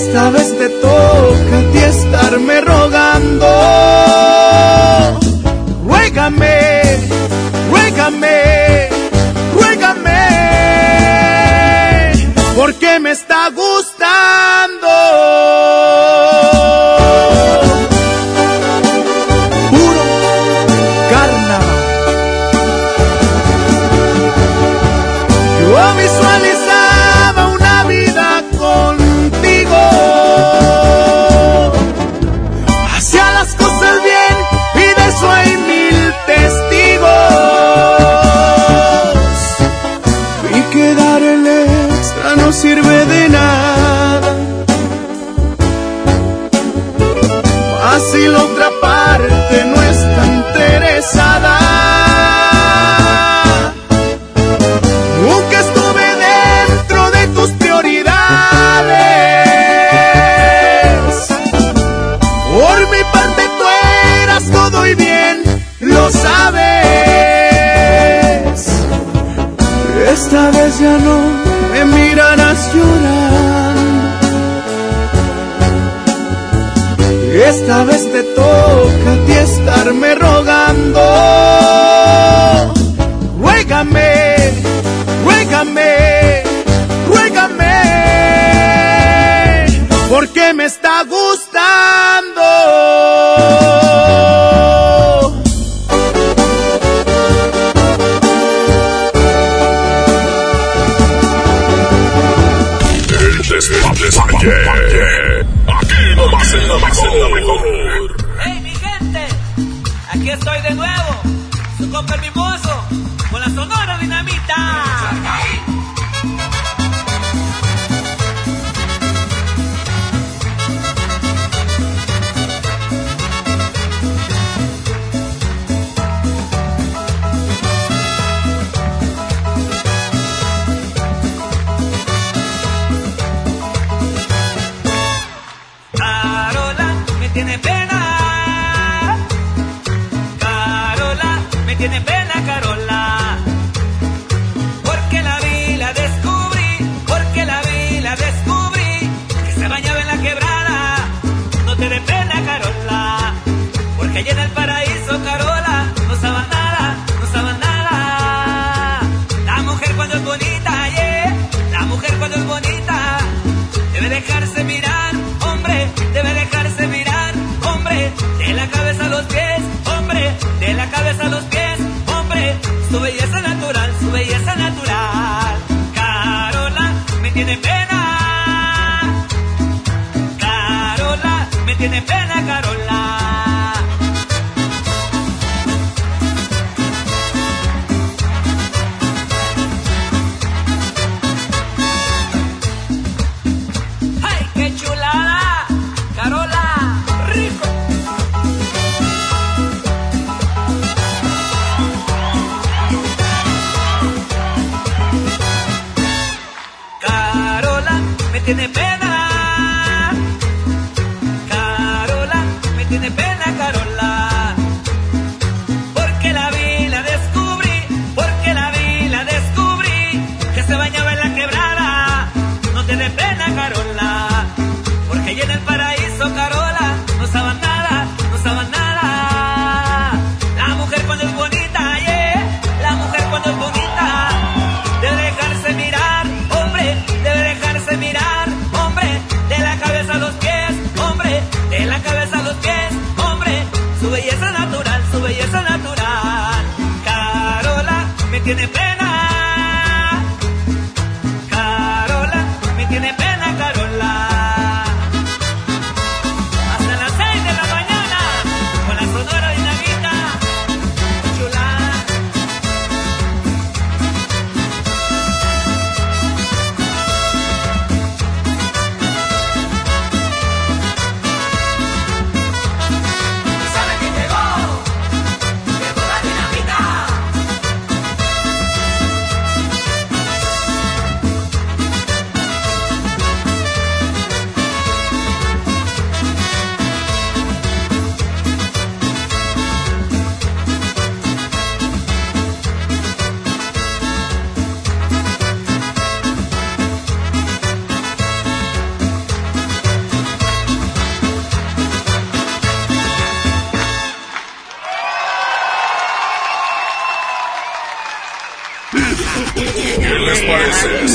Esta vez te toca a ti estarme rogando. Ruégame, ruégame, ruégame, porque me está gustando. Otra vez te toca a ti estarme rogando. Ruégame, ruégame, ruégame, porque me está gustando. El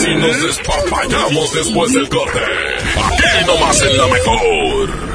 si nos despapallamos después del corte? Aquí nomás en la mejor.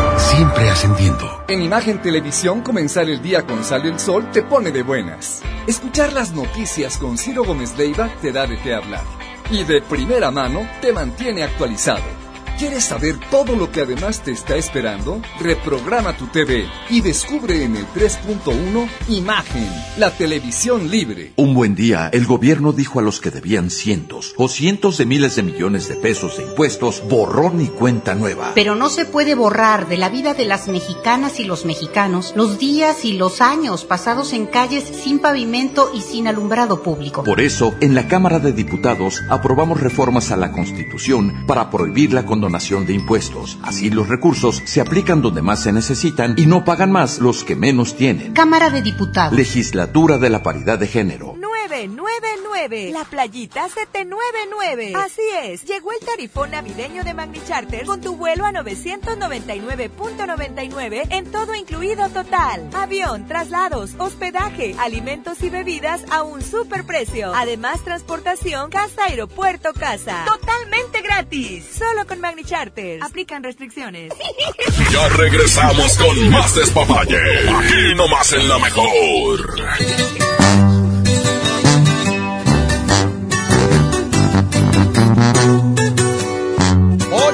siempre ascendiendo. En Imagen Televisión, comenzar el día con Sale el Sol te pone de buenas. Escuchar las noticias con Ciro Gómez Leiva te da de qué hablar. Y de primera mano te mantiene actualizado. ¿Quieres saber todo lo que además te está esperando? Reprograma tu TV y descubre en el 3.1 Imagen, la televisión libre. Un buen día, el gobierno dijo a los que debían cientos o cientos de miles de millones de pesos de impuestos, borrón y cuenta nueva. Pero no se puede borrar de la vida de las mexicanas y los mexicanos los días y los años pasados en calles sin pavimento y sin alumbrado público. Por eso, en la Cámara de Diputados aprobamos reformas a la Constitución para prohibir la condonación de impuestos. Así los recursos se aplican donde más se necesitan y no pagan más los que menos tienen. Cámara de Diputados. Legislatura de la Paridad de Género. 999. La playita 799. Así es, llegó el tarifón navideño de Magni Charter con tu vuelo a 999.99 en todo incluido total. Avión, traslados, hospedaje, alimentos y bebidas a un superprecio. Además, transportación casa, aeropuerto, casa. Totalmente gratis. Solo con Magni Charter. Aplican restricciones. [LAUGHS] Ya regresamos con más despapalle. Aquí nomás en la mejor.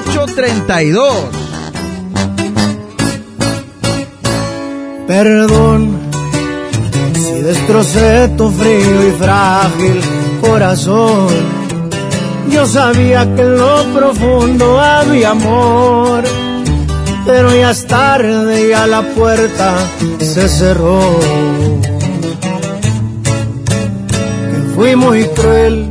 832. Perdón si destrocé tu frío y frágil corazón. Yo sabía que en lo profundo había amor, pero ya es tarde y a la puerta se cerró. Que fui muy cruel,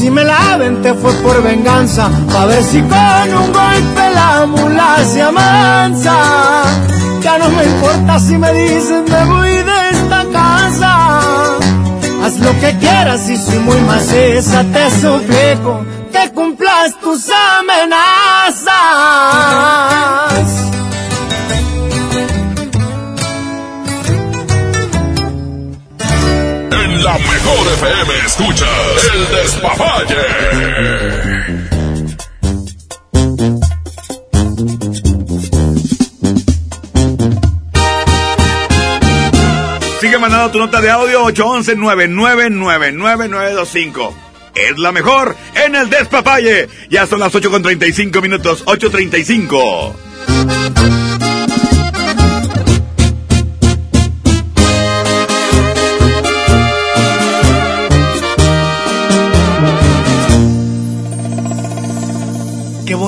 Si me la aventé fue por venganza, pa' ver si con un golpe la mula se amansa. Ya no me importa si me dicen me voy de esta casa. Haz lo que quieras y si muy maciza te suplico que cumplas tus amenazas. Mejor FM escuchas el despapalle. Sigue mandando tu nota de audio 811-9999-925. Es la mejor en el despapalle. Ya son las 8 con 35 minutos, 8.35.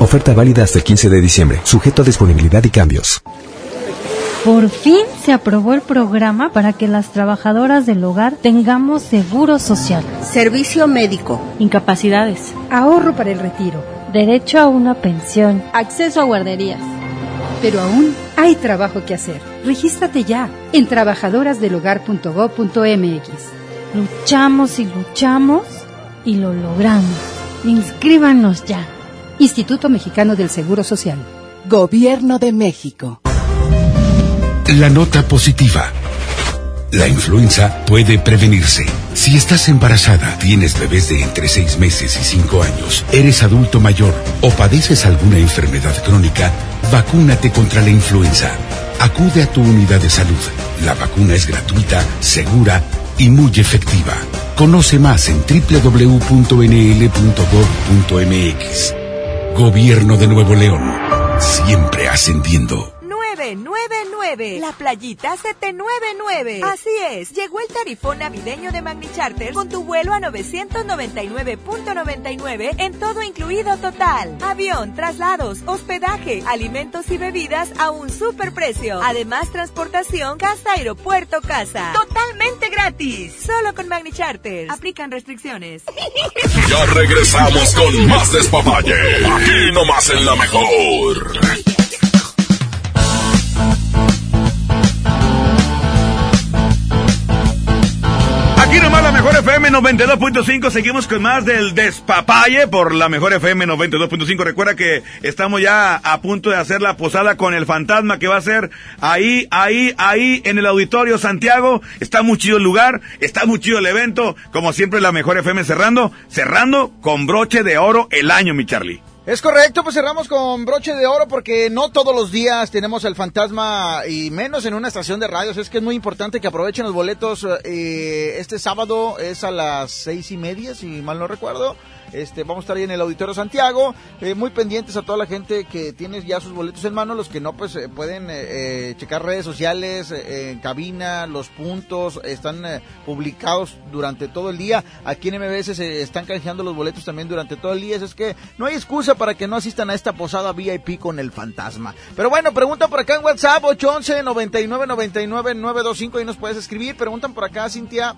Oferta válida hasta el 15 de diciembre, sujeto a disponibilidad y cambios. Por fin se aprobó el programa para que las trabajadoras del hogar tengamos seguro social, Servicio médico. incapacidades, ahorro para el retiro, derecho a una pensión, acceso a guarderías. Pero aún hay trabajo que hacer. Regístrate ya en trabajadorasdelhogar.gov.mx. Luchamos y luchamos y lo logramos. Inscríbanos ya. Instituto Mexicano del Seguro Social. Gobierno de México. La nota positiva. La influenza puede prevenirse. Si estás embarazada, tienes bebés de entre 6 meses y 5 años, eres adulto mayor o padeces alguna enfermedad crónica, vacúnate contra la influenza. Acude a tu unidad de salud. La vacuna es gratuita, segura y muy efectiva. Conoce más en www.nl.gov.mx. Gobierno de Nuevo León. Siempre ascendiendo. 999. La playita 799. Así es, llegó el tarifón navideño de Magni Charter con tu vuelo a 999.99 en todo incluido total. Avión, traslados, hospedaje, alimentos y bebidas a un superprecio. Además, transportación casa aeropuerto casa. Totalmente gratis. Solo con Magni Charter. Aplican restricciones. Ya regresamos con más despapalle. Aquí nomás en la mejor. Aquí nomás la mejor FM 92.5. Seguimos con más del despapalle por la mejor FM 92.5. Recuerda que estamos ya a punto de hacer la posada con el fantasma que va a ser ahí, ahí, ahí en el Auditorio Santiago. Está muy chido el lugar, está muy chido el evento. Como siempre, la mejor FM cerrando, cerrando con broche de oro el año, mi Charlie. Es correcto, pues cerramos con broche de oro porque no todos los días tenemos el fantasma y menos en una estación de radios. Es que es muy importante que aprovechen los boletos. eh, este sábado es a las seis y media, si mal no recuerdo. Este, vamos a estar ahí en el Auditorio Santiago, eh, muy pendientes a toda la gente que tiene ya sus boletos en mano, los que no, pues eh, pueden eh, eh, checar redes sociales, en cabina, los puntos, están publicados durante todo el día. Aquí en MBS se están canjeando los boletos también durante todo el día, Así es que no hay excusa para que no asistan a esta posada VIP con el fantasma. Pero bueno, preguntan por acá en WhatsApp, 811 99 99 925 y nos puedes escribir. Preguntan por acá, Cintia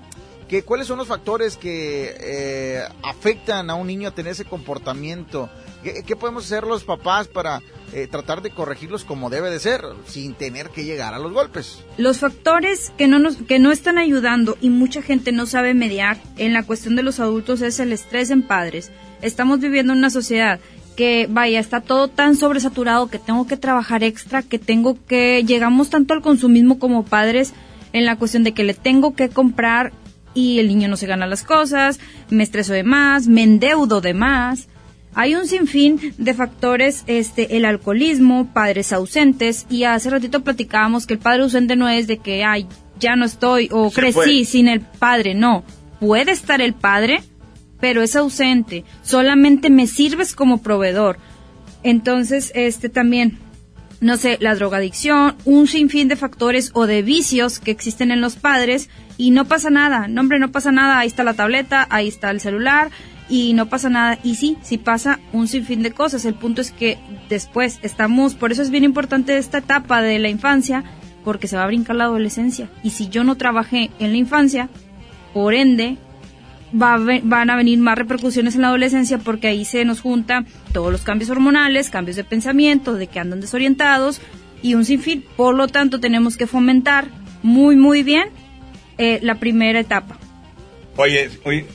que cuáles son los factores que eh, afectan a un niño a tener ese comportamiento. ¿Qué, qué podemos hacer los papás para eh, tratar de corregirlos como debe de ser, sin tener que llegar a los golpes. Los factores que no, nos, que no están ayudando y mucha gente no sabe mediar en la cuestión de los adultos es el estrés en padres. Estamos viviendo en una sociedad que vaya, está todo tan sobresaturado que tengo que trabajar extra, que tengo que, llegamos tanto al consumismo como padres en la cuestión de que le tengo que comprar y el niño no se gana las cosas, me estreso de más, me endeudo de más. Hay un sinfín de factores, este, el alcoholismo, padres ausentes, y hace ratito platicábamos que el padre ausente no es de que, ay, ya no estoy, o Se crecí fue. sin el padre, no. Puede estar el padre, pero es ausente. Solamente me sirves como proveedor. Entonces, este también, no sé, la drogadicción, un sinfín de factores o de vicios que existen en los padres y no pasa nada. No, hombre, no pasa nada. Ahí está la tableta, ahí está el celular y no pasa nada. Y sí, sí pasa un sinfín de cosas. El punto es que después estamos, por eso es bien importante esta etapa de la infancia, porque se va a brincar la adolescencia. Y si yo no trabajé en la infancia, por ende, va a ve- van a venir más repercusiones en la adolescencia porque ahí se nos junta todos los cambios hormonales, cambios de pensamiento, de que andan desorientados y un sinfín. Por lo tanto, tenemos que fomentar muy, muy bien eh, la primera etapa. Oye, oye,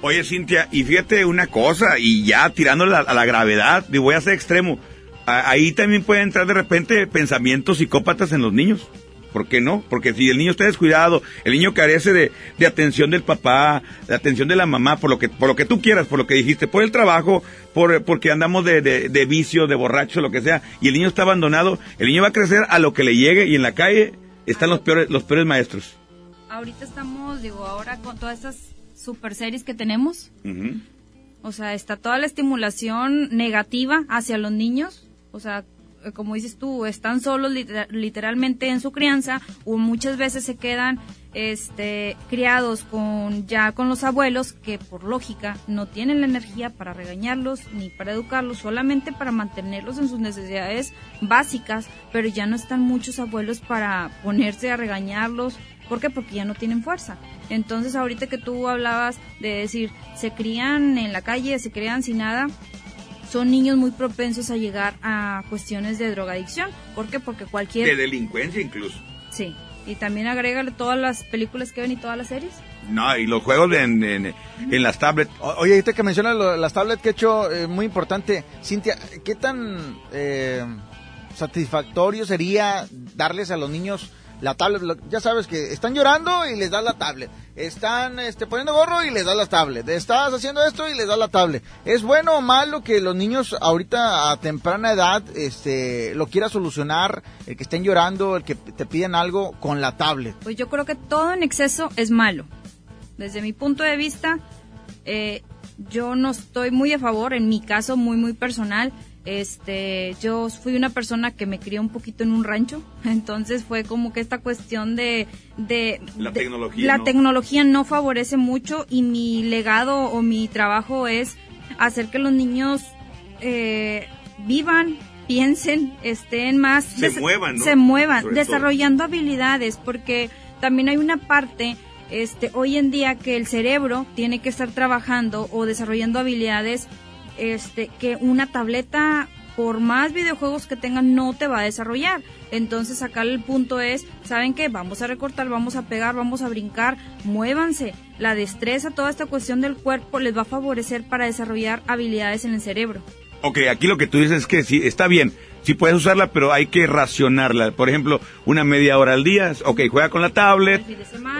oye, Cintia, y fíjate una cosa, y ya tirando la- a la gravedad, y voy a ser extremo, ahí también pueden entrar de repente pensamientos psicópatas en los niños. ¿Por qué no? Porque si el niño está descuidado, el niño carece de, de atención del papá, de atención de la mamá, por lo que, por lo que tú quieras, por lo que dijiste, por el trabajo, por, porque andamos de, de, de vicio, de borracho, lo que sea, y el niño está abandonado, el niño va a crecer a lo que le llegue y en la calle están los peores, los peores maestros. Ahorita estamos, digo, ahora con todas estas super series que tenemos, o sea, está toda la estimulación negativa hacia los niños, o sea, como dices tú, están solos liter- literalmente en su crianza o muchas veces se quedan este criados con ya con los abuelos que por lógica no tienen la energía para regañarlos ni para educarlos, solamente para mantenerlos en sus necesidades básicas, pero ya no están muchos abuelos para ponerse a regañarlos ¿Por qué? Porque ya no tienen fuerza. Entonces, ahorita que tú hablabas de decir, se crían en la calle, se crían sin nada, son niños muy propensos a llegar a cuestiones de drogadicción. ¿Por qué? Porque cualquier... De delincuencia incluso. Sí. Y también agrégale todas las películas que ven y todas las series. No, y los juegos de- en, en, en las tablets. O- Oye, ahorita que mencionas lo- las tablets que he hecho, eh, muy importante. Cintia, ¿qué tan eh, satisfactorio sería darles a los niños la tablet? Lo- Ya sabes que están llorando y les das la tablet. Están este, poniendo gorro y les das la tablet. Estás haciendo esto y les das la tablet. ¿Es bueno o malo que los niños ahorita a temprana edad este, lo quiera solucionar, el que estén llorando, el que te piden algo con la tablet? Pues yo creo que todo en exceso es malo. Desde mi punto de vista, eh, yo no estoy muy a favor, en mi caso muy, muy personal. Este, yo fui una persona que me crié un poquito en un rancho, [LAUGHS] entonces fue como que esta cuestión de, de La de- tecnología, la ¿no? tecnología no favorece mucho y mi legado o mi trabajo es hacer que los niños eh, vivan, piensen, estén más Se muevan, ¿no? se muevan, Sobre todo. desarrollando habilidades, porque también hay una parte este hoy en día que el cerebro tiene que estar trabajando o desarrollando habilidades este que una tableta por más videojuegos que tengan no te va a desarrollar. Entonces acá el punto es, ¿saben qué? Vamos a recortar, vamos a pegar, vamos a brincar, muévanse. La destreza, toda esta cuestión del cuerpo les va a favorecer para desarrollar habilidades en el cerebro. Ok, aquí lo que tú dices es que sí, está bien, sí puedes usarla, pero hay que racionarla. Por ejemplo, una media hora al día, ok, juega con la tablet,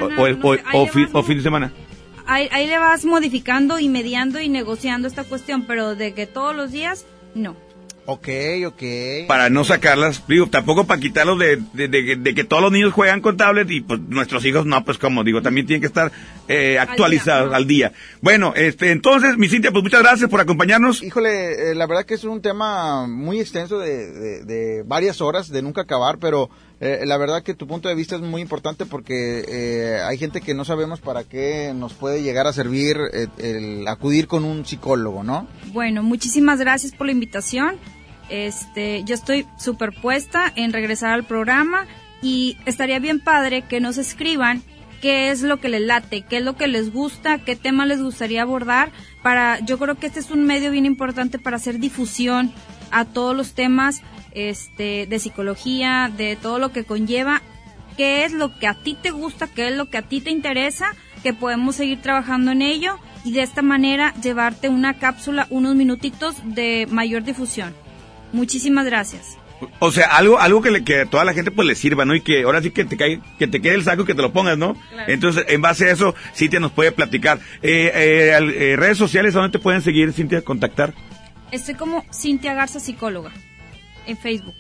o, o- no o- sé, ahí o le fi- vas o fin de semana. Ahí, ahí le vas modificando y mediando y negociando esta cuestión, pero de que todos los días, no. Ok, ok. Para no sacarlas, digo, tampoco para quitarlos de, de- de- de que todos los niños juegan con tablet y pues nuestros hijos no, pues como digo, también tienen que estar eh, actualizados al día. Bueno, este, entonces, mi Cintia, pues muchas gracias por acompañarnos. Híjole, eh, la verdad que es un tema muy extenso de, de- de varias horas, de nunca acabar, pero eh, la verdad que tu punto de vista es muy importante porque eh, hay gente que no sabemos para qué nos puede llegar a servir eh, el acudir con un psicólogo, ¿no? Bueno, muchísimas gracias por la invitación. Este, yo estoy superpuesta en regresar al programa y estaría bien padre que nos escriban qué es lo que les late, qué es lo que les gusta, qué tema les gustaría abordar para yo creo que este es un medio bien importante para hacer difusión a todos los temas este, de psicología, de todo lo que conlleva, qué es lo que a ti te gusta, qué es lo que a ti te interesa, que podemos seguir trabajando en ello y de esta manera llevarte una cápsula, unos minutitos de mayor difusión. Muchísimas gracias. O sea, algo, algo que, le, que a toda la gente pues le sirva, ¿no? Y que ahora sí que te cae, que te quede el saco y que te lo pongas, ¿no? Entonces, en base a eso, Cintia nos puede platicar. Eh, eh, eh, redes sociales, ¿a dónde te pueden seguir, Cintia, contactar? Estoy como Cintia Garza Psicóloga en Facebook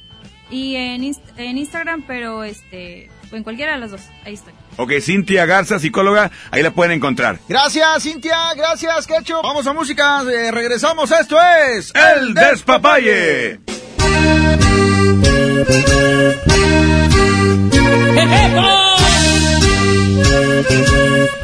y en, Inst- en Instagram, pero este, en cualquiera de las dos, ahí estoy. Ok, Cintia Garza, psicóloga, ahí la pueden encontrar. Gracias, Cintia. Gracias, Ketchup. Vamos a música. eh, regresamos. Esto es El Despapalle. ¡Qué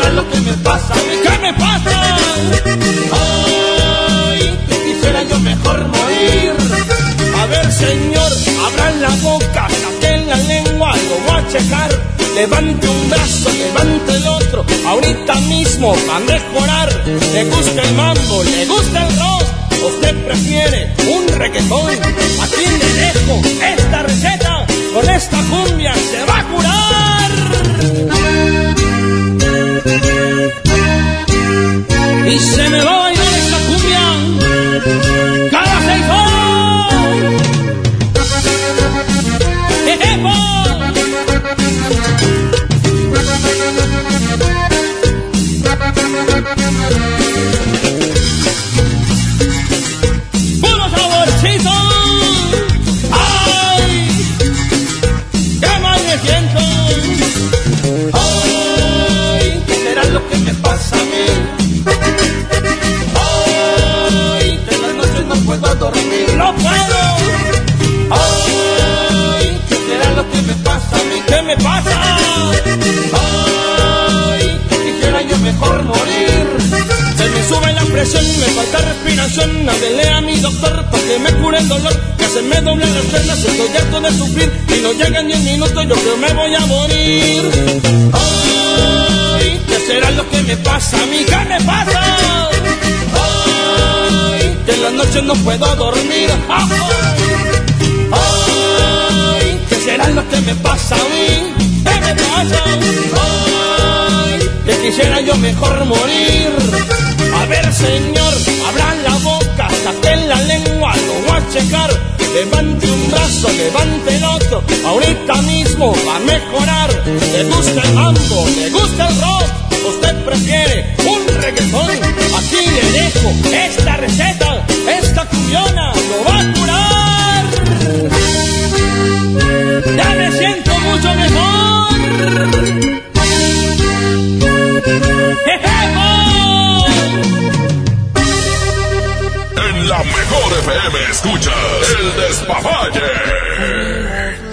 ¿qué será lo que me pasa? ¿Qué me pasa? Ay, que quisiera yo mejor morir. A ver, señor, abran la boca, saquen la lengua, lo voy a checar. Levante un brazo, levante el otro, ahorita mismo va a mejorar. Le gusta el mambo, le gusta el rock, usted prefiere un reggaetón. Aquí le dejo esta receta, con esta cumbia se va a curar. Y se me va a bailar esta cumbia cada seis horas. Se me doblan las piernas, estoy harto de sufrir. Y no llegan 10 minutos, yo creo me voy a morir. Ay, ¿qué será lo que me pasa a mí? ¿Qué me pasa? Ay, que en las noches no puedo dormir. Ay, ¿qué será lo que me pasa a mí? ¿Qué me pasa? Ay, que quisiera yo mejor morir. Señor, abran la boca, saquen la lengua, lo voy a checar. Levante un brazo, levante el otro, ahorita mismo va a mejorar. Le gusta el mambo, le gusta el rock, usted prefiere un reggaetón. Aquí le dejo esta receta, esta cumbiona lo va a curar. Ya me siento mucho mejor. En mejor FM escuchas El Despapalle.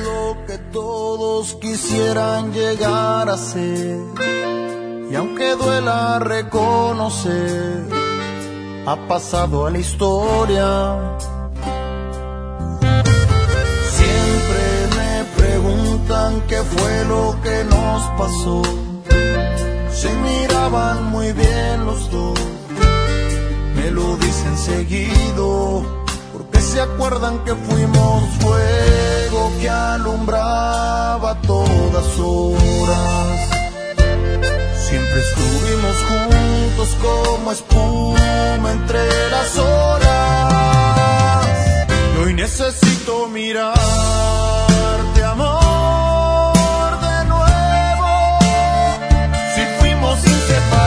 lo que todos quisieran llegar a ser. Y aunque duela reconocer, ha pasado a la historia. Siempre me preguntan qué fue lo que nos pasó. Se miraban muy bien los dos, lo dicen seguido, porque se acuerdan que fuimos fuego que alumbraba todas horas. Siempre estuvimos juntos como espuma entre las horas. Y hoy necesito mirarte, amor, de nuevo. Si fuimos inseparables,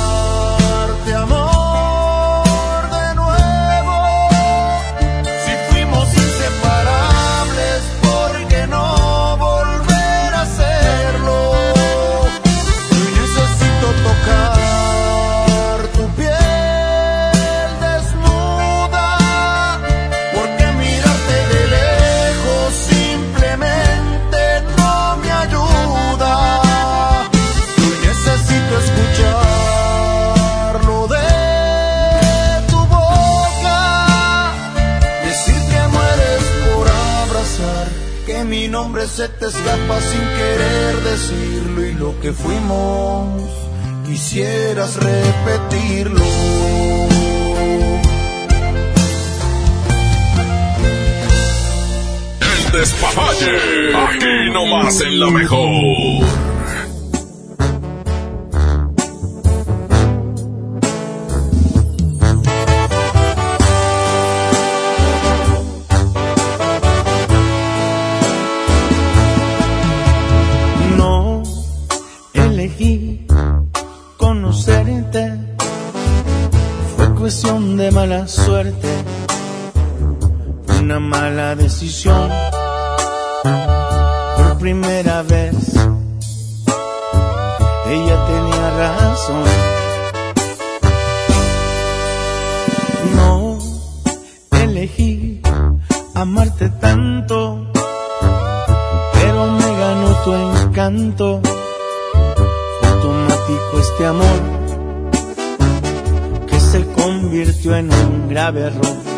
se te escapa sin querer decirlo. Y lo que fuimos, quisieras repetirlo. El despapalle. Aquí nomás en la mejor. Tanto pero me ganó tu encanto. Automático este amor que se convirtió en un grave error.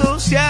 Estoy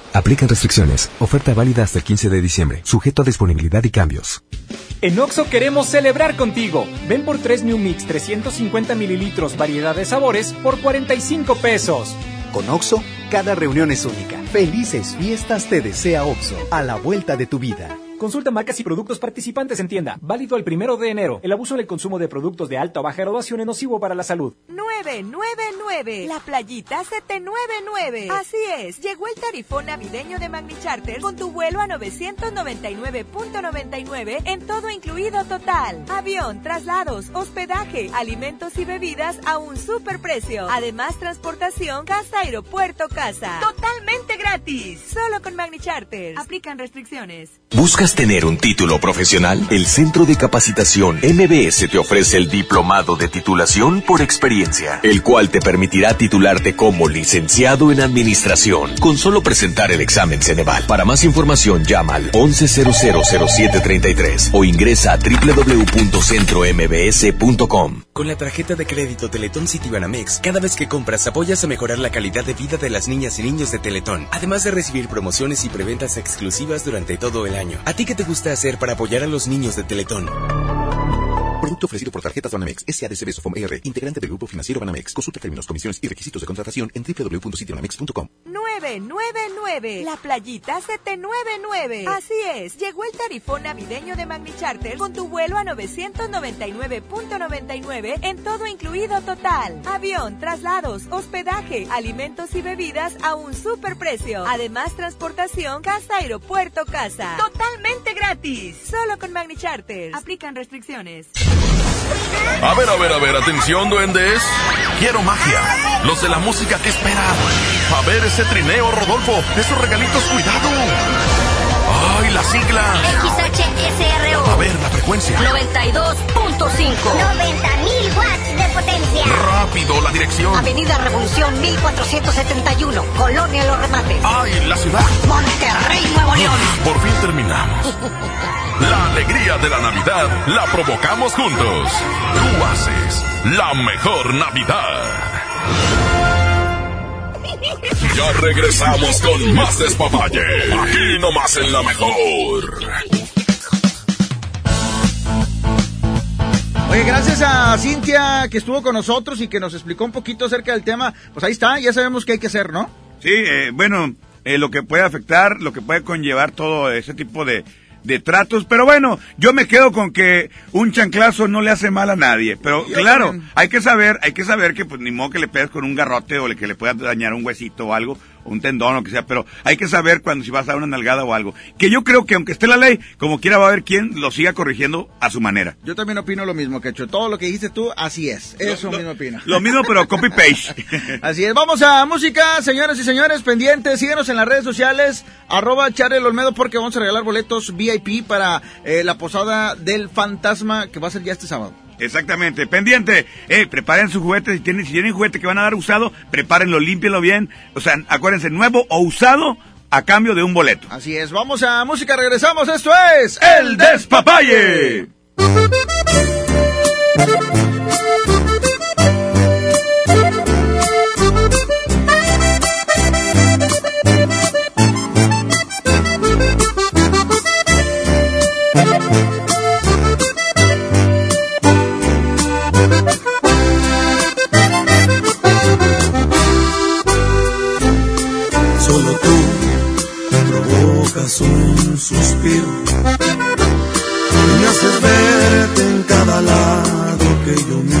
Aplican restricciones. Oferta válida hasta el 15 de diciembre. Sujeto a disponibilidad y cambios. En Oxo queremos celebrar contigo. Ven por 3 New Mix 350 mililitros, variedad de sabores, por 45 pesos. Con Oxo, cada reunión es única. Felices fiestas te desea Oxo, a la vuelta de tu vida. Consulta marcas y productos participantes en tienda. Válido el primero de enero. El abuso en el consumo de productos de alta o baja graduación es nocivo para la salud. 999. La playita 799. Así es. Llegó el tarifón navideño de Magni Charter con tu vuelo a 999.99 en todo incluido total. Avión, traslados, hospedaje, alimentos y bebidas a un super precio. Además, transportación casa, aeropuerto, casa. Totalmente gratis. Solo con Magni Charter. Aplican restricciones. ¿Buscas tener un título profesional? El Centro de Capacitación MBS te ofrece el Diplomado de Titulación por Experiencia, el cual te permitirá titularte como licenciado en Administración con solo presentar el examen Ceneval. Para más información llama al 11000733 o ingresa a www.centrombs.com. Con la tarjeta de crédito Teletón Citibanamex, cada vez que compras apoyas a mejorar la calidad de vida de las niñas y niños de Teletón, además de recibir promociones y preventas exclusivas durante todo el año. ¿A ti qué te gusta hacer para apoyar a los niños de Teletón? Producto ofrecido por tarjetas Banamex, SADCB Sofom R, integrante del grupo financiero Banamex. Consulta términos, comisiones y requisitos de contratación en www.citibanamex.com. 999. La playita 799. Así es. Llegó el tarifón navideño de Magni Charter con tu vuelo a 999.99 en todo incluido total. Avión, traslados, hospedaje, alimentos y bebidas a un super precio. Además, transportación casa, aeropuerto, casa. Totalmente gratis. Solo con Magni Charter. Aplican restricciones. A ver, a ver, a ver, atención, duendes. Quiero magia. Los de la música que esperan. A ver ese trineo, Rodolfo. Esos regalitos, cuidado. ¡Ay, la sigla! XHSRO. A ver, la frecuencia. 92.5. 90.000 watts de potencia. Rápido, la dirección. Avenida Revolución 1471. Colonia Los Remates. ¡Ay, la ciudad! Monterrey, Nuevo León. Por fin terminamos. [LAUGHS] La alegría de la Navidad la provocamos juntos. Tú haces la mejor Navidad. [LAUGHS] Ya regresamos con más despapalle. Aquí nomás en la mejor. Oye, gracias a Cintia que estuvo con nosotros y que nos explicó un poquito acerca del tema. Pues ahí está, ya sabemos qué hay que hacer, ¿no? Sí, eh, bueno, eh, lo que puede afectar, lo que puede conllevar todo ese tipo de, de tratos. Pero bueno, yo me quedo con que un chanclazo no le hace mal a nadie. Pero Yo claro, también. hay que saber, hay que saber que pues ni modo que le pegues con un garrote o le- que le pueda dañar un huesito o algo. Un tendón o lo que sea, pero hay que saber cuando si vas a dar una nalgada o algo. Que yo creo que aunque esté la ley, como quiera va a haber quien lo siga corrigiendo a su manera. Yo también opino lo mismo, Quecho. Todo lo que dijiste tú, así es. Eso mismo opino. Lo mismo, pero copy [LAUGHS] paste. Así es. Vamos a música, señoras y señores, pendientes. Síguenos en las redes sociales, arroba Charel Olmedo, porque vamos a regalar boletos VIP para eh, la posada del fantasma que va a ser ya este sábado. Exactamente, pendiente. Eh, preparen sus juguetes. Si tienen, si tienen juguete que van a dar usado, prepárenlo, límpienlo bien. O sea, acuérdense, nuevo o usado a cambio de un boleto. Así es. Vamos a música, regresamos. Esto es El Despapalle. Provocas un suspiro y me haces verte en cada lado que yo miro.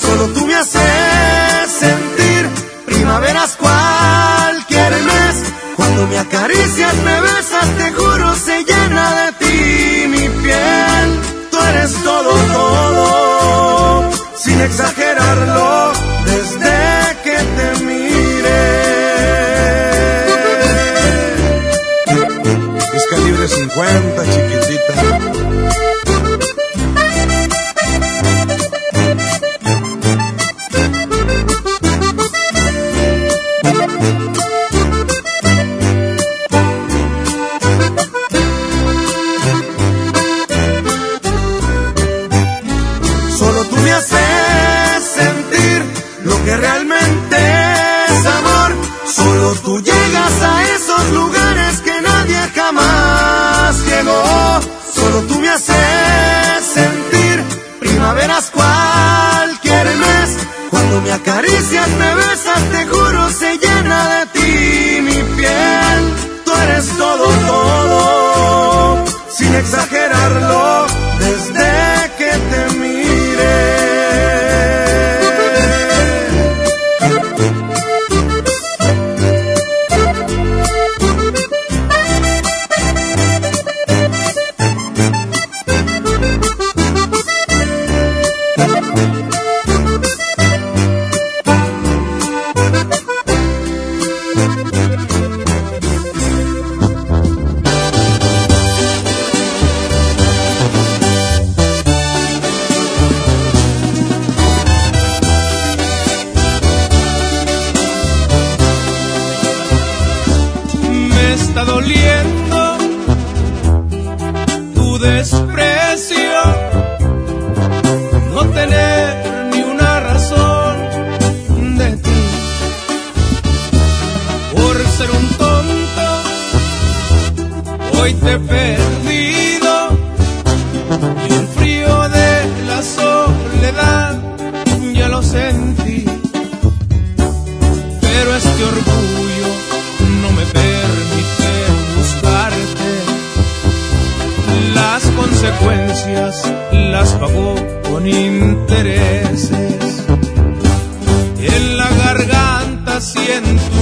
Solo tú me haces sentir primaveras cualquier mes. Cuando me acaricias, me besas, te juro, se llena de ti mi piel. Tú eres todo, todo, sin exagerarlo, está doliendo tu desprecio, no tener ni una razón de ti, por ser un tonto, hoy te las pago con intereses. En la garganta siento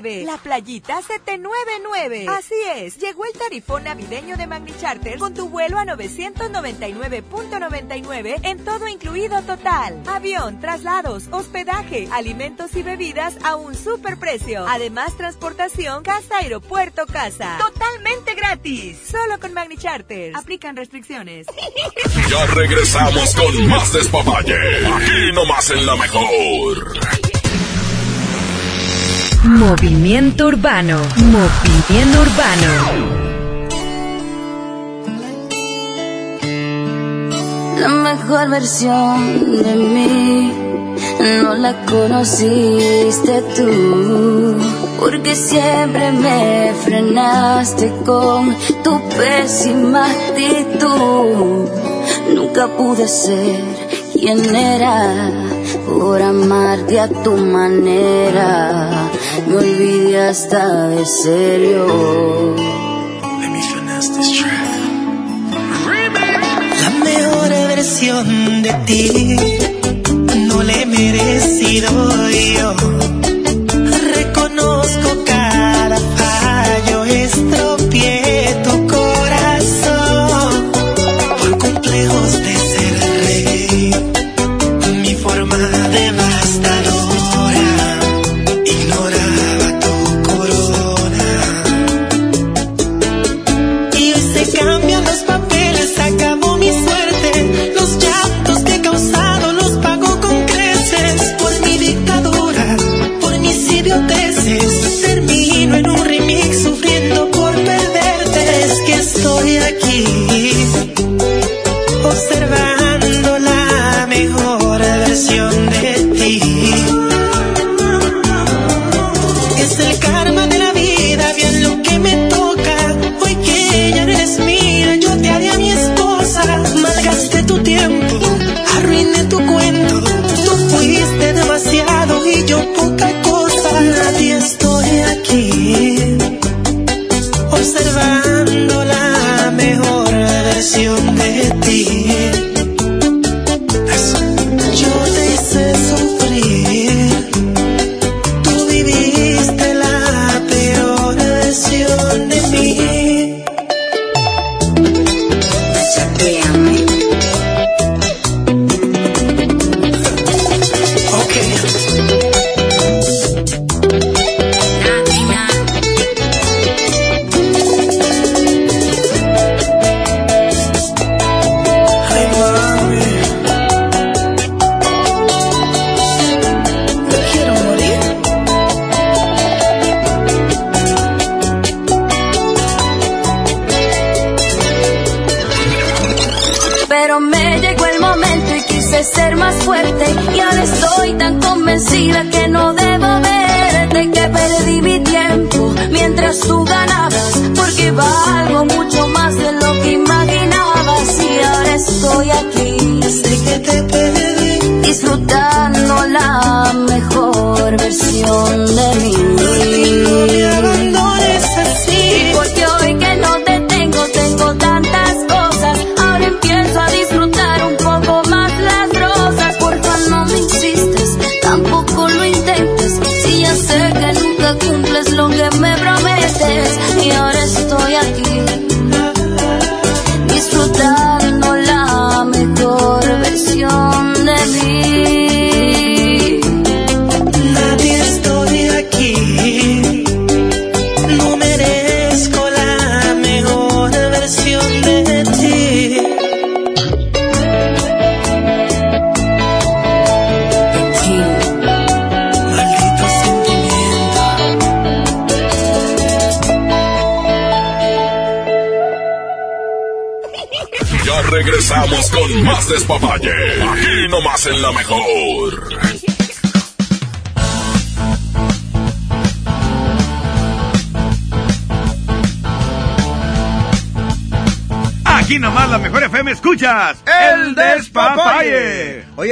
999. La playita 799. Así es, llegó el tarifón navideño de Magni Charter con tu vuelo a 999.99 en todo incluido total. Avión, traslados, hospedaje, alimentos y bebidas a un super precio. Además, transportación casa, aeropuerto, casa. Totalmente gratis. Solo con Magni Charter. Aplican restricciones. Ya regresamos con más despapalle. Aquí nomás en la mejor. Movimiento Urbano. Movimiento Urbano. La mejor versión de mí no la conociste tú, porque siempre me frenaste con tu pésima actitud. Nunca pude ser quien era por amarte a tu manera. Me olvidé hasta de serio. La mejor versión de ti no le he merecido yo.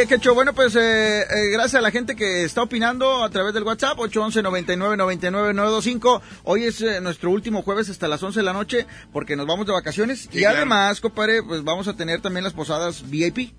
Oye, Quecho, bueno, pues eh, eh, gracias a la gente que está opinando a través del WhatsApp, 811-99-99-925. Hoy es eh, nuestro último jueves hasta las 11 de la noche porque nos vamos de vacaciones. y además, compadre, pues vamos a tener también las posadas VIP.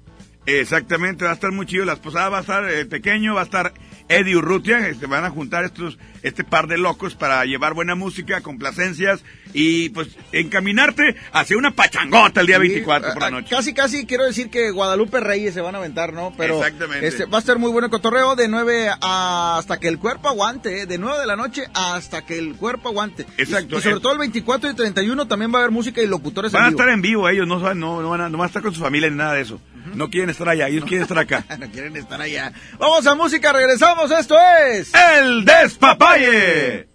Exactamente, va a estar muy chido. Las posadas va a esestar eh, pequeño, va a estar Eddie Urrutia. Se van a juntar estos, este par de locos para llevar buena música, complacencias y pues encaminarte hacia una pachangota el día Sí, 24 por la noche. Casi, casi quiero decir que Guadalupe Reyes se van a aventar, ¿no? Pero Exactamente. este, va a estar muy bueno el cotorreo de 9 a- hasta que el cuerpo aguante, ¿eh? de 9 de la noche hasta que el cuerpo aguante. Exacto. Y, y sobre todo el 24 y 31 también va a haber música y locutores Van a en vivo. estar en vivo ellos, no, no, no, van a, no van a estar con su familia ni nada de eso. No quieren estar allá, ellos quieren estar acá. [LAUGHS] no quieren estar allá. Vamos a música, regresamos, esto es... ¡El Despapalle!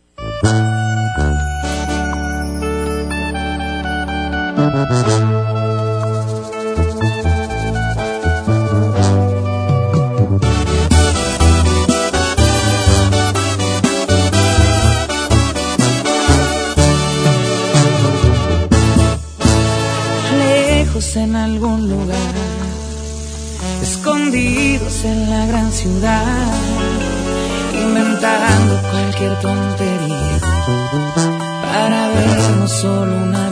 En algún lugar, escondidos en la gran ciudad, inventando cualquier tontería para vernos solo una vez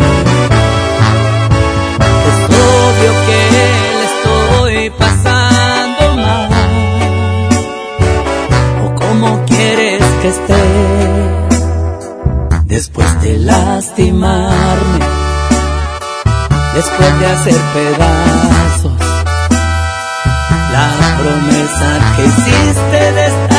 después de lastimarme, después de hacer pedazos la promesa que hiciste de estar.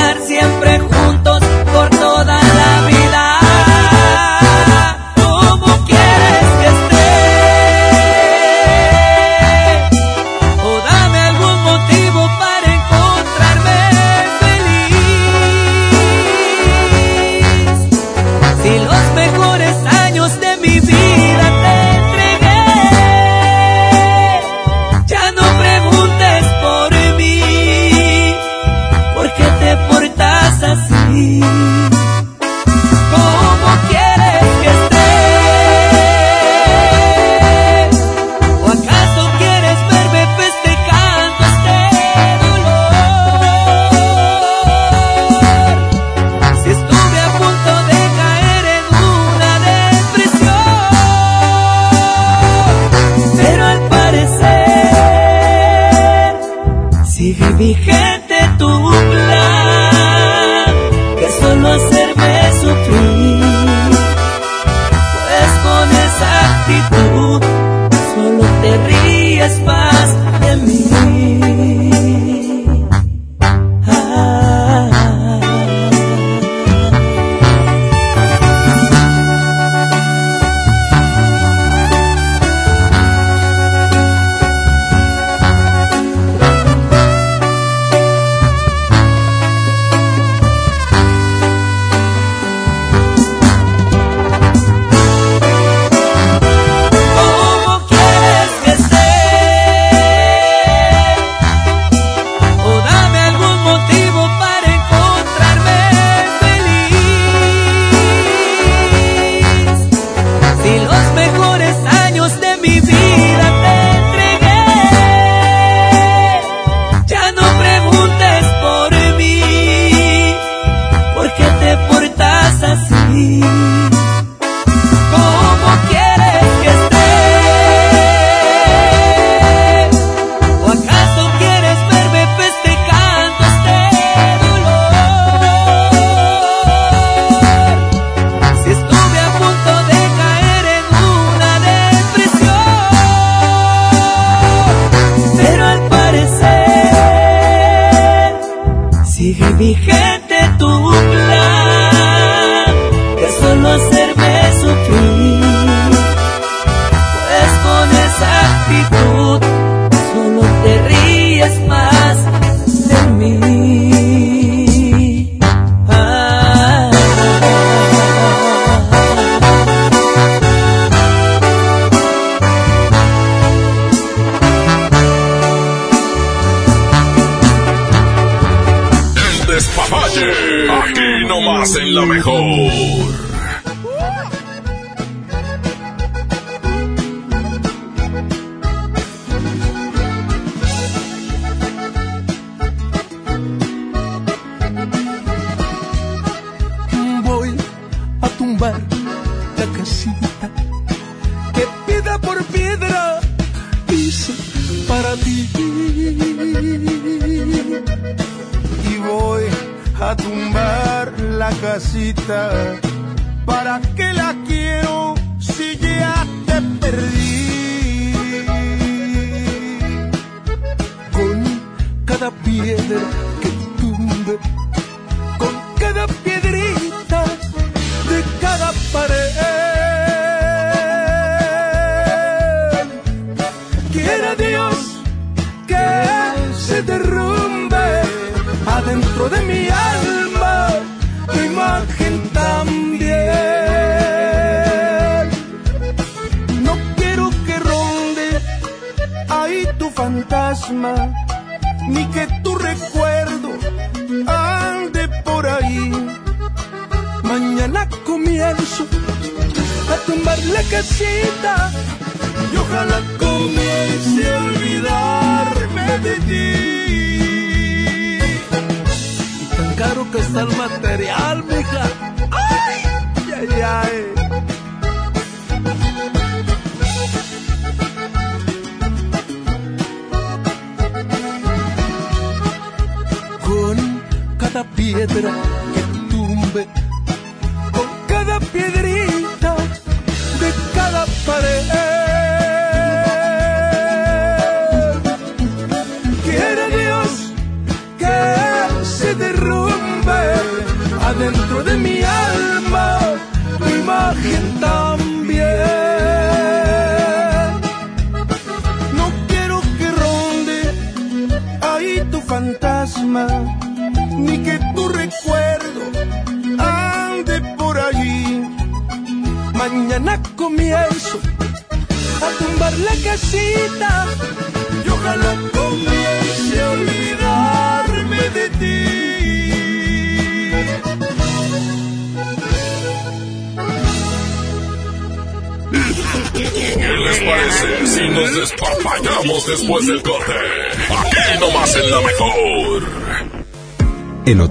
mi.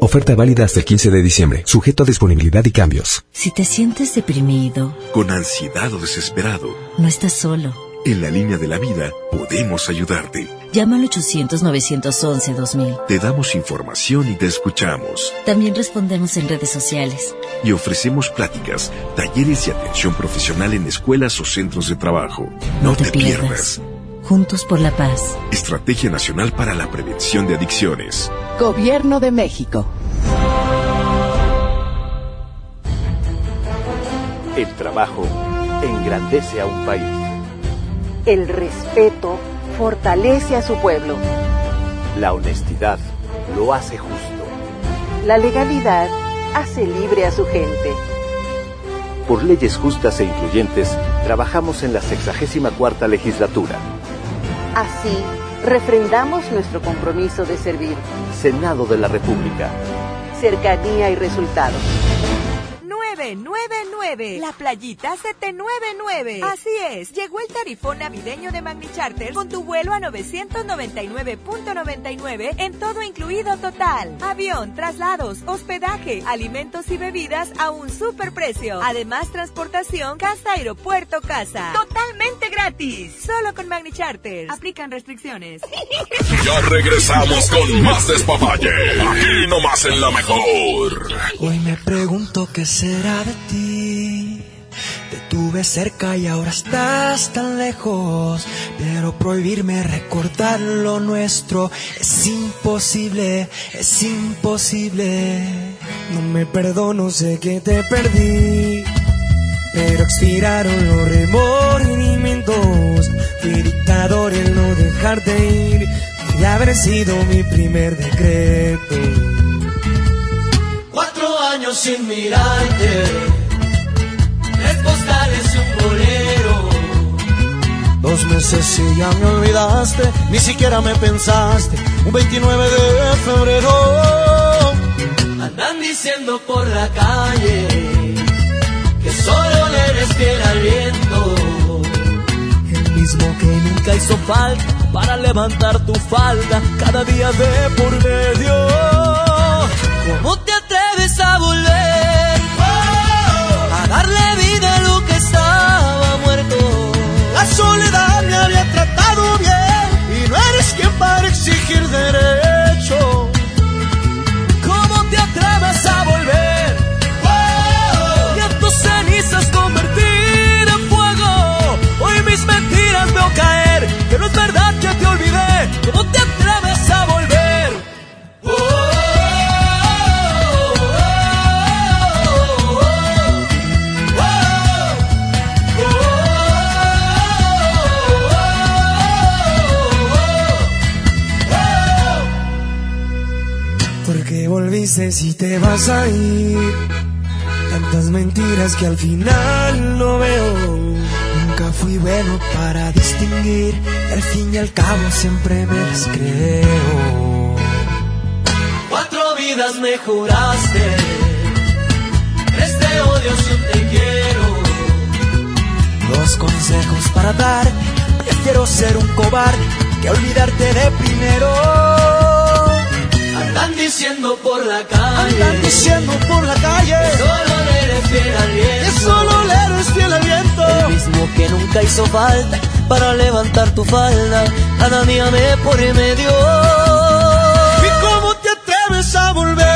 Oferta válida hasta el 15 de diciembre, sujeto a disponibilidad y cambios. Si te sientes deprimido, Con ansiedad o desesperado, no estás solo. en la línea de la vida podemos ayudarte. Llama al 800-911-2000. Te damos información y te escuchamos. También respondemos en redes sociales. Y ofrecemos pláticas, talleres y atención profesional en escuelas o centros de trabajo. No, te, pierdas. Juntos por la paz. Estrategia Nacional para la Prevención de Adicciones. Gobierno de México. El trabajo engrandece a un país. El respeto fortalece a su pueblo. La honestidad lo hace justo. La legalidad hace libre a su gente. Por leyes justas e incluyentes, trabajamos en la 64 legislatura. Así, refrendamos nuestro compromiso de servir. Senado de la República. Cercanía y resultados. 999. La playita 799. Así es, llegó el tarifón navideño de Magni Charter con tu vuelo a 999.99 en todo incluido total. Avión, traslados, hospedaje, alimentos y bebidas a un super precio. Además, transportación casa aeropuerto casa. Totalmente gratis. Solo con Magni Charter. Aplican restricciones. [LAUGHS] Ya regresamos con más despapalle. Aquí nomás en la mejor. Hoy me pregunto qué será de ti. Te tuve cerca y ahora estás tan lejos. Pero prohibirme recordar lo nuestro es imposible, es imposible. No me perdono, sé que te perdí. Pero expiraron los remordimientos. Fui dictador en no dejarte ir. Y haber sido mi primer decreto. Cuatro años sin mirarte, Dos meses y ya me olvidaste, ni siquiera me pensaste. Un 29 de febrero. Andan diciendo por la calle que solo le eres fiel al viento. El mismo que nunca hizo falta para levantar tu falda cada día de por medio. ¿Cómo te atreves a volver a darle vida Soledad me había tratado bien y no eres quien para exigir derecho. ¿Cómo te atreves a volver? Y a tus cenizas convertir en fuego. Hoy mis mentiras veo caer, que no es verdad que te olvidé. ¿Cómo te Volviste si te vas a ir. Tantas mentiras que al final no veo. Nunca fui bueno para distinguir. Al fin y al cabo siempre me las creo. Cuatro vidas me juraste. Tres de odio un te quiero. Dos consejos para dar. Prefiero ser un cobarde que olvidarte de primero. Andan diciendo por la calle. Andan diciendo por la calle. que Solo le eres fiel al viento. Que solo le eres fiel al viento. El mismo que nunca hizo falta para levantar tu falda. Nada mía me por en medio. ¿Y cómo te atreves a volver?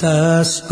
Estás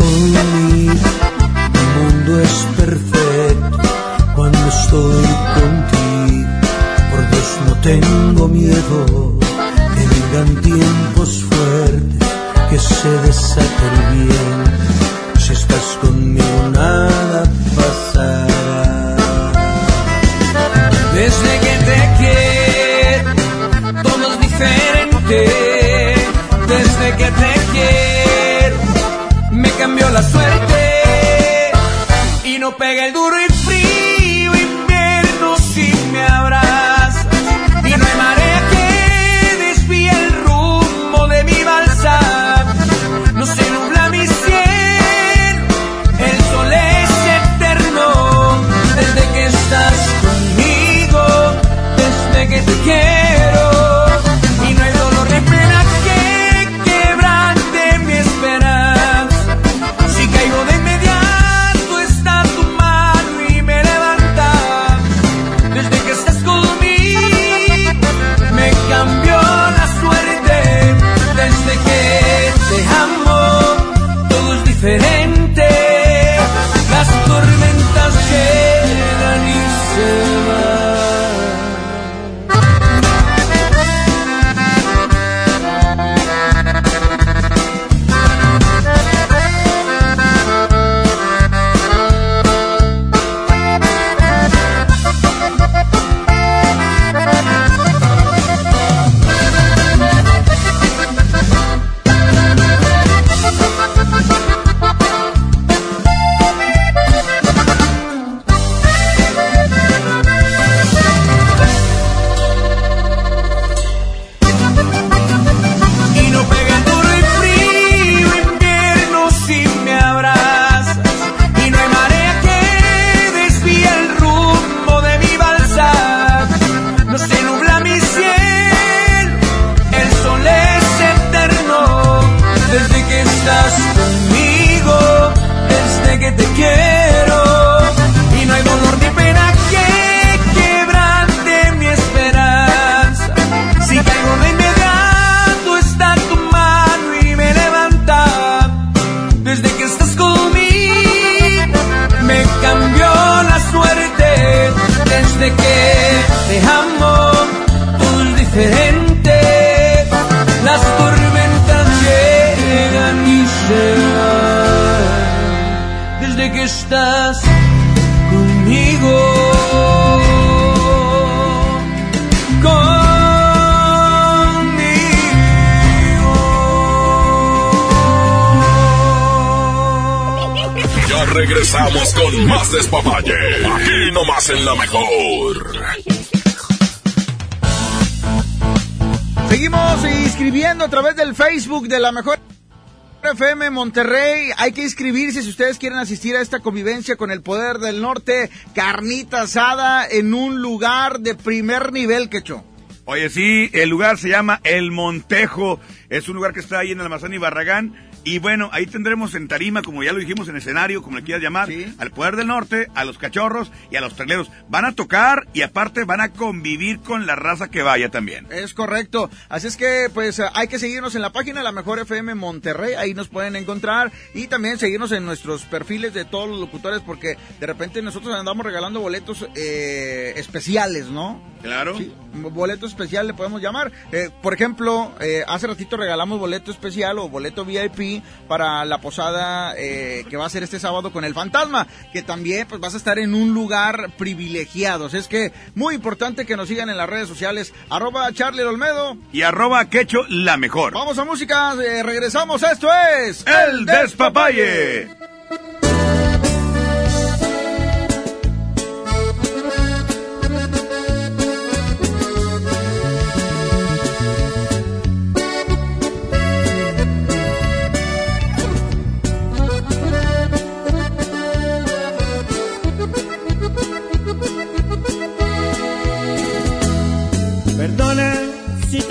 Monterrey. Hay que inscribirse si ustedes quieren asistir a esta convivencia con el poder del norte. Carnita asada en un lugar de primer nivel, quecho. Oye, sí, el lugar se llama El Montejo. Es un lugar que está ahí en Almazán y Barragán. Y bueno, ahí tendremos en tarima, como ya lo dijimos en escenario, como le quieras llamar, al Poder del Norte, a los cachorros y a los traileros. Van a tocar y aparte van a convivir con la raza que vaya también. Es correcto. Así es que, pues, hay que seguirnos en la página La Mejor FM Monterrey. Ahí nos pueden encontrar. Y también seguirnos en nuestros perfiles de todos los locutores, porque de repente nosotros andamos regalando boletos eh, especiales, ¿no? Claro. Sí, boleto especial le podemos llamar. Eh, por ejemplo, eh, hace ratito regalamos boleto especial o boleto VIP para la posada eh, que va a ser este sábado con el fantasma, que también pues vas a estar en un lugar privilegiado. Es que muy importante que nos sigan en las redes sociales, arroba Charlie Olmedo. Y arroba Quecho la mejor. Vamos a música, eh, regresamos, esto es El Despapalle.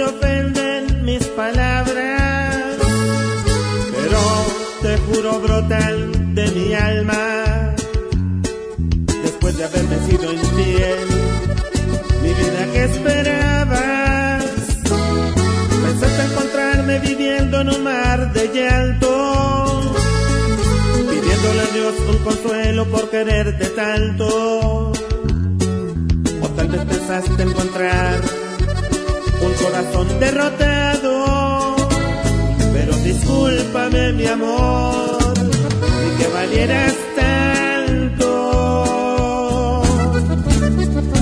Ofenden mis palabras, pero te juro brotan de mi alma. Después de haberme sido infiel, mi vida que esperabas. Pensaste encontrarme viviendo en un mar de llanto, pidiéndole a Dios un consuelo por quererte tanto. O tal vez pensaste encontrar un corazón derrotado. Pero discúlpame, mi amor, ni que valieras tanto,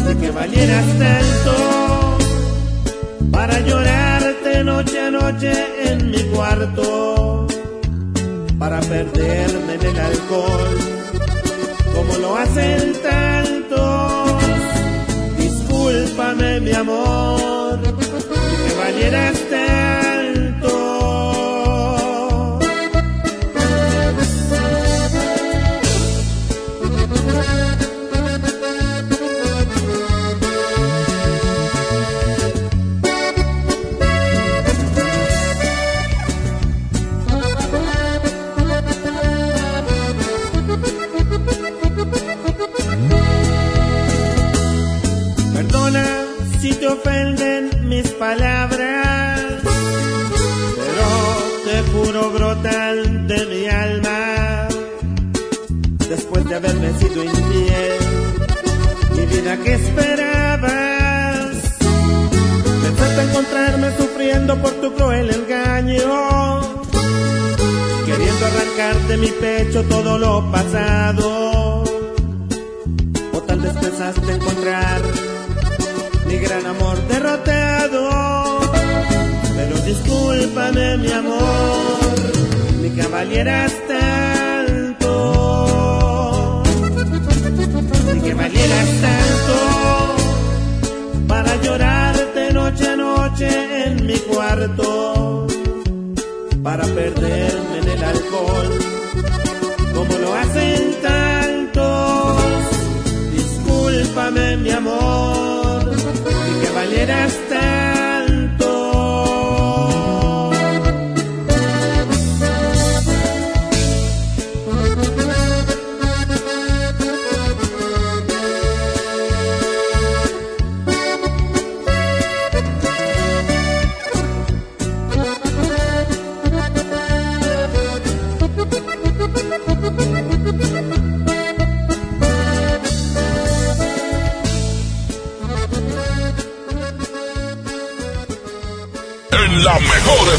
ni que valieras tanto para llorarte noche a noche en mi cuarto, para perderme en el alcohol, como lo hacen tantos. Discúlpame, mi amor que valieras vida que esperabas. Pensaste encontrarme sufriendo por tu cruel engaño, queriendo arrancar de mi pecho todo lo pasado. O tal vez pensaste encontrar mi gran amor derrotado. Pero discúlpame, mi amor, ni que en mi cuarto, para perderme en el alcohol, como lo hacen tantos. Discúlpame, mi amor y que valieras tanto.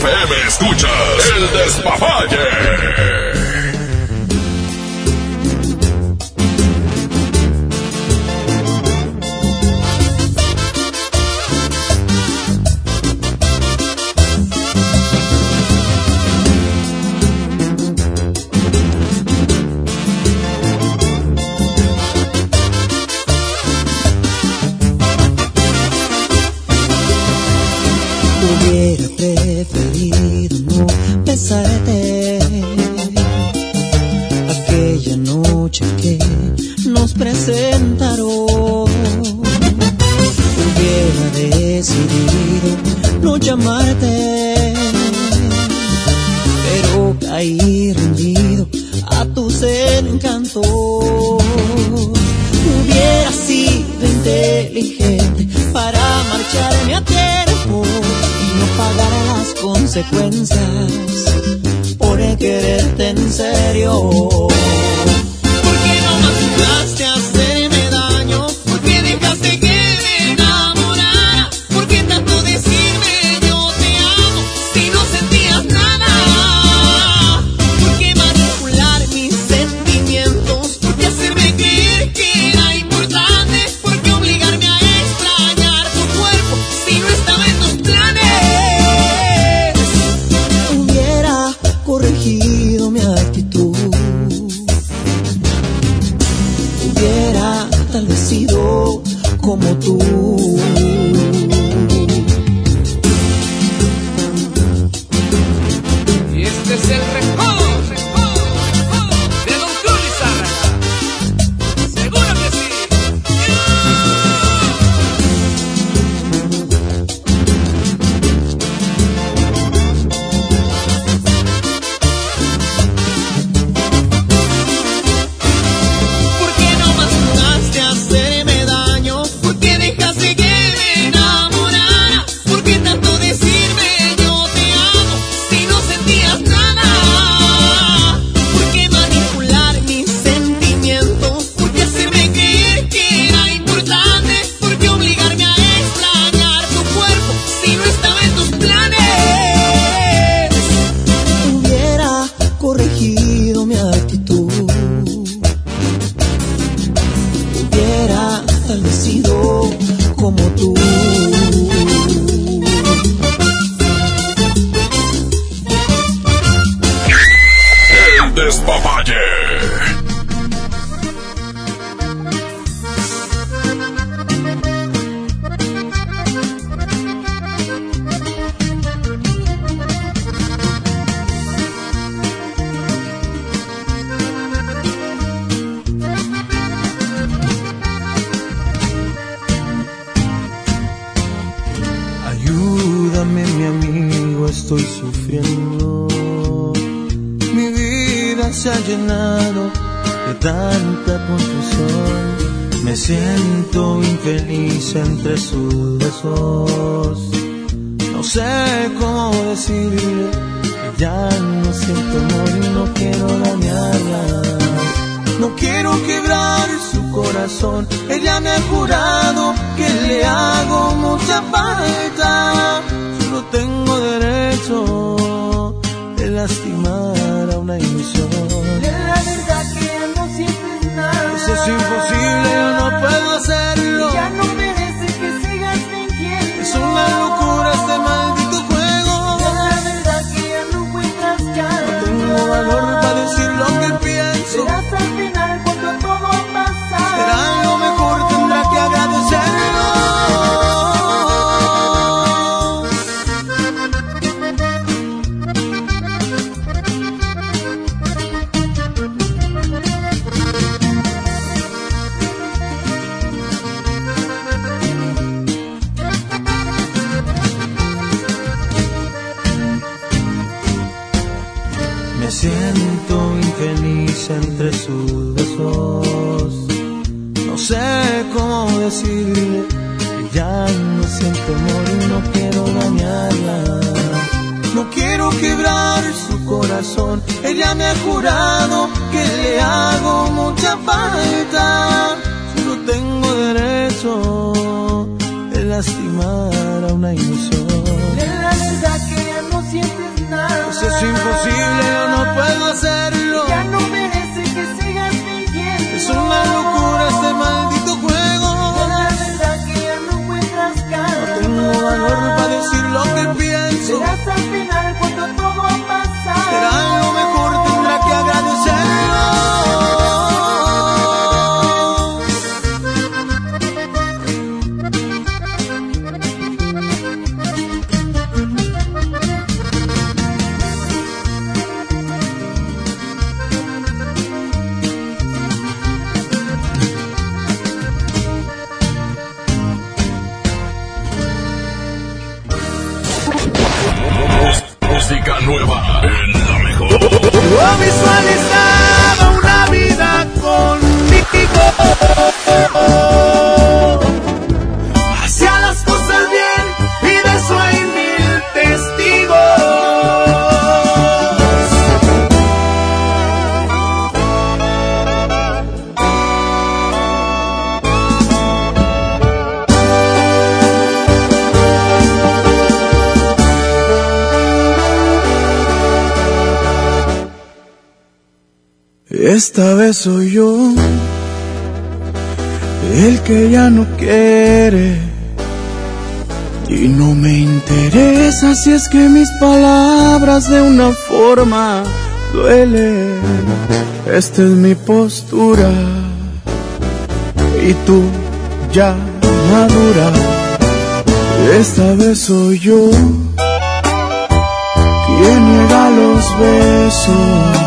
FM escuchas el despapalle. entre sus besos. No sé cómo decirle que ya no siento amor y no quiero dañarla. No quiero quebrar su corazón, ella me ha jurado que le hago mucha falta. Solo tengo derecho de lastimar a una ilusión. De la verdad que no sientes pues nada. Eso es imposible, yo no puedo hacerlo. Esta vez soy yo el que ya no quiere y no me interesa si es que mis palabras de una forma duelen. Esta es mi postura y tú ya madura. Esta vez soy yo quien niega los besos.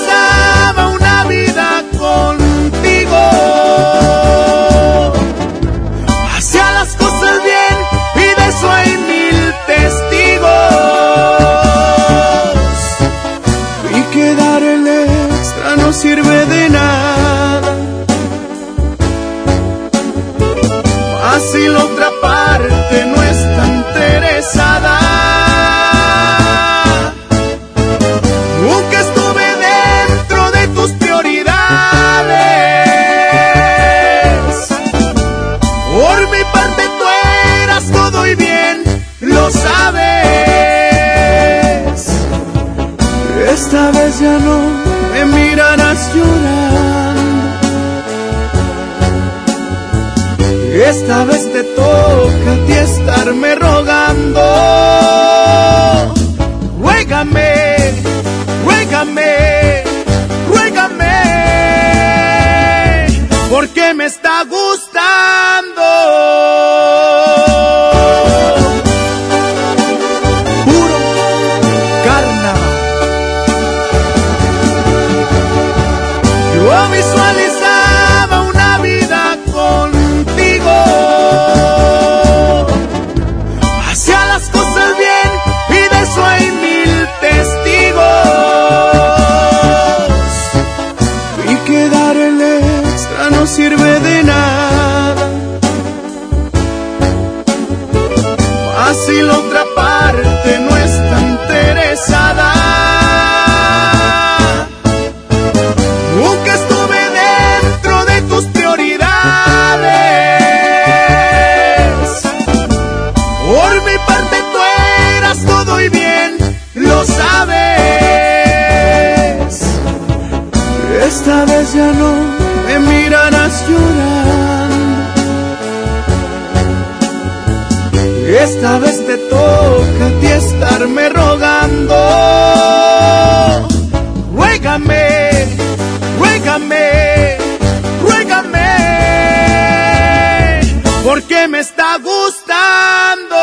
Esta vez ya no me mirarás llorando. Esta vez te toca a ti estarme rogando. Ruégame, ruégame, ruégame, porque me está gustando. Esta vez te toca a ti estarme rogando. Ruégame, ruégame, ruégame, porque me está gustando.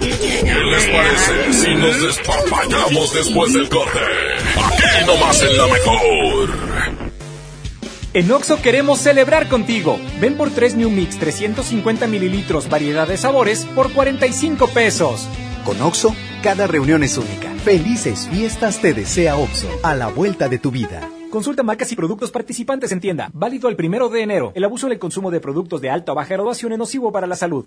¿Qué les parece si nos despapallamos después del corte? Aquí nomás en la mejor. En Oxo queremos celebrar contigo. Ven por 3 New Mix 350 mililitros, variedad de sabores, por 45 pesos. Con Oxo, cada reunión es única. Felices fiestas te desea Oxo, a la vuelta de tu vida. Consulta marcas y productos participantes en tienda. Válido el primero de enero. El abuso en el consumo de productos de alta o baja graduación es nocivo para la salud.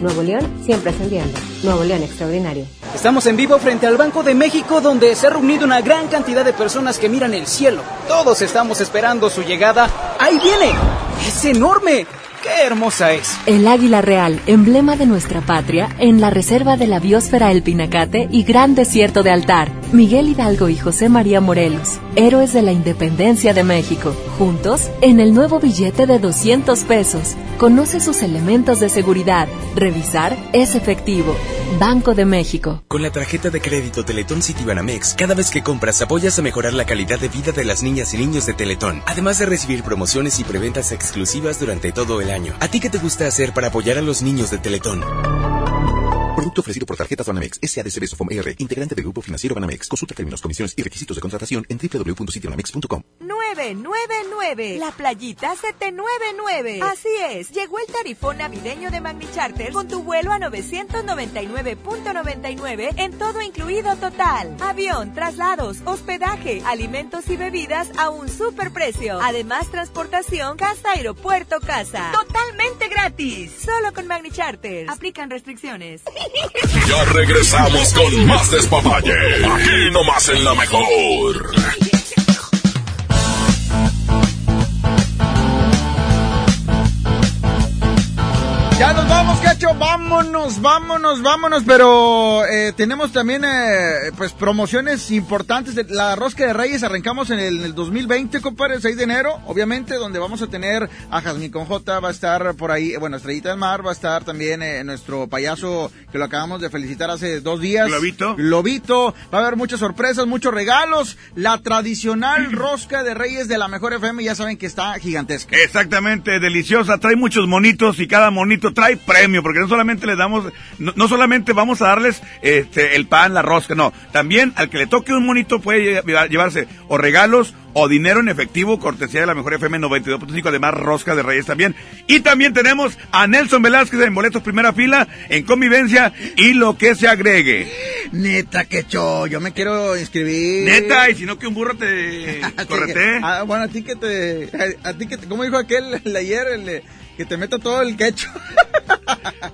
Nuevo León siempre ascendiendo. Nuevo León Extraordinario. Estamos en vivo frente al Banco de México donde se ha reunido una gran cantidad de personas que miran el cielo. Todos estamos esperando su llegada. ¡Ahí viene! ¡Es enorme! ¡Qué hermosa es! El águila real, emblema de nuestra patria, en la reserva de la biosfera El Pinacate y Gran Desierto de Altar. Miguel Hidalgo y José María Morelos, héroes de la independencia de México. Juntos, en el nuevo billete de 200 pesos. Conoce sus elementos de seguridad. Revisar es efectivo. Banco de México. Con la tarjeta de crédito Teletón Citibanamex, cada vez que compras apoyas a mejorar la calidad de vida de las niñas y niños de Teletón, además de recibir promociones y preventas exclusivas durante todo el año. ¿A ti qué te gusta hacer para apoyar a los niños de Teletón? Producto ofrecido por Tarjetas Banamex, SADCB Sofom R, integrante del Grupo Financiero Banamex. Consulta términos, comisiones y requisitos de contratación en www.citibanamex.com. 999, la playita 799. Así es, llegó el tarifón navideño de Magni Charter con tu vuelo a 999.99 en todo incluido total. Avión, traslados, hospedaje, alimentos y bebidas a un super precio. Además, transportación casa, aeropuerto, casa. Totalmente gratis. Solo con Magni Charter. Aplican restricciones. Ya regresamos con más despapalle. Aquí nomás en la mejor. Ya nos vamos, cacho, vámonos, vámonos, vámonos, pero eh, tenemos también eh, pues promociones importantes. De la Rosca de Reyes arrancamos en el, en el 2020, compadre, el 6 de enero, obviamente, donde vamos a tener a Jazmín con J, va a estar por ahí, bueno, Estrellita del Mar, va a estar también eh, nuestro payaso que lo acabamos de felicitar hace dos días. Lobito. Lobito, va a haber muchas sorpresas, muchos regalos. La tradicional [CLEARS THROAT] Rosca de Reyes de la Mejor FM, ya saben que está gigantesca. Exactamente, deliciosa, trae muchos monitos y cada monito trae premio, porque no solamente les damos, no, no solamente vamos a darles este, el pan, la rosca, no, también al que le toque un monito puede lle- llevarse o regalos o dinero en efectivo, cortesía de la mejor FM 92.5, además rosca de Reyes también. Y también tenemos a Nelson Velázquez en boletos primera fila, en convivencia y lo que se agregue. Neta, que cho, yo me quiero inscribir. Neta, y si no que un burro te [LAUGHS] correte. Ah, bueno, a ti que te. A, a ti que te. ¿Cómo dijo aquel ayer? El que te meta todo el quecho. [LAUGHS]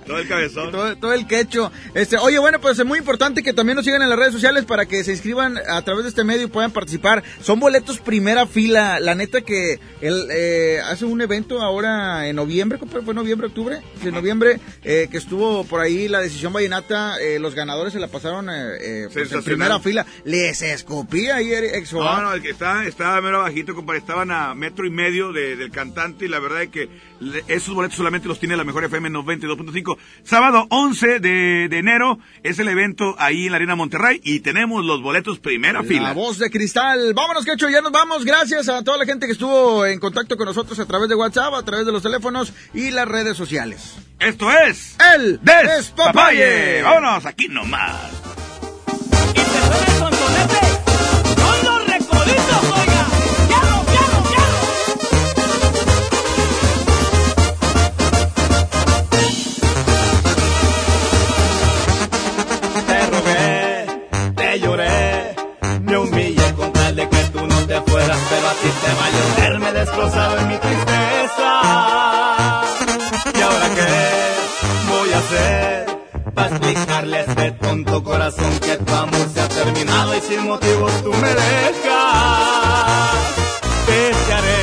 Todo el cabezón. Todo, todo el quecho. Este, oye, bueno, pues es muy importante que también nos sigan en las redes sociales para que se inscriban a través de este medio y puedan participar. Son boletos primera fila. La neta que él eh, hace un evento ahora en noviembre, fue noviembre, octubre, sí, en noviembre, eh, que estuvo por ahí la decisión vallenata. eh, los ganadores se la pasaron eh, eh, pues, en primera fila. Les escupía ayer ex No, no, el que está, está mero abajito, compadre. Estaban a metro y medio de- del cantante y la verdad es que esos boletos solamente los tiene la mejor FM 92.5. Sábado 11 de, de enero es el evento ahí en la Arena Monterrey y tenemos los boletos primera La fila. voz de cristal. Vámonos, Cacho, ya nos vamos. Gracias a toda la gente que estuvo en contacto con nosotros a través de WhatsApp, a través de los teléfonos y las redes sociales. Esto es El Despapalle. Vámonos, aquí nomás. ¡Con los recoditos, fueras, pero a ti te valió verme destrozado en mi tristeza. ¿Y ahora qué voy a hacer? Para explicarle a este tonto corazón que tu amor se ha terminado y sin motivos tú me dejas. Pistearé,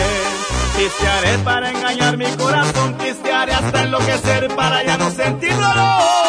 pistearé para engañar mi corazón, pistearé hasta enloquecer para ya no sentir dolor.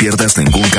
Pierdas ningún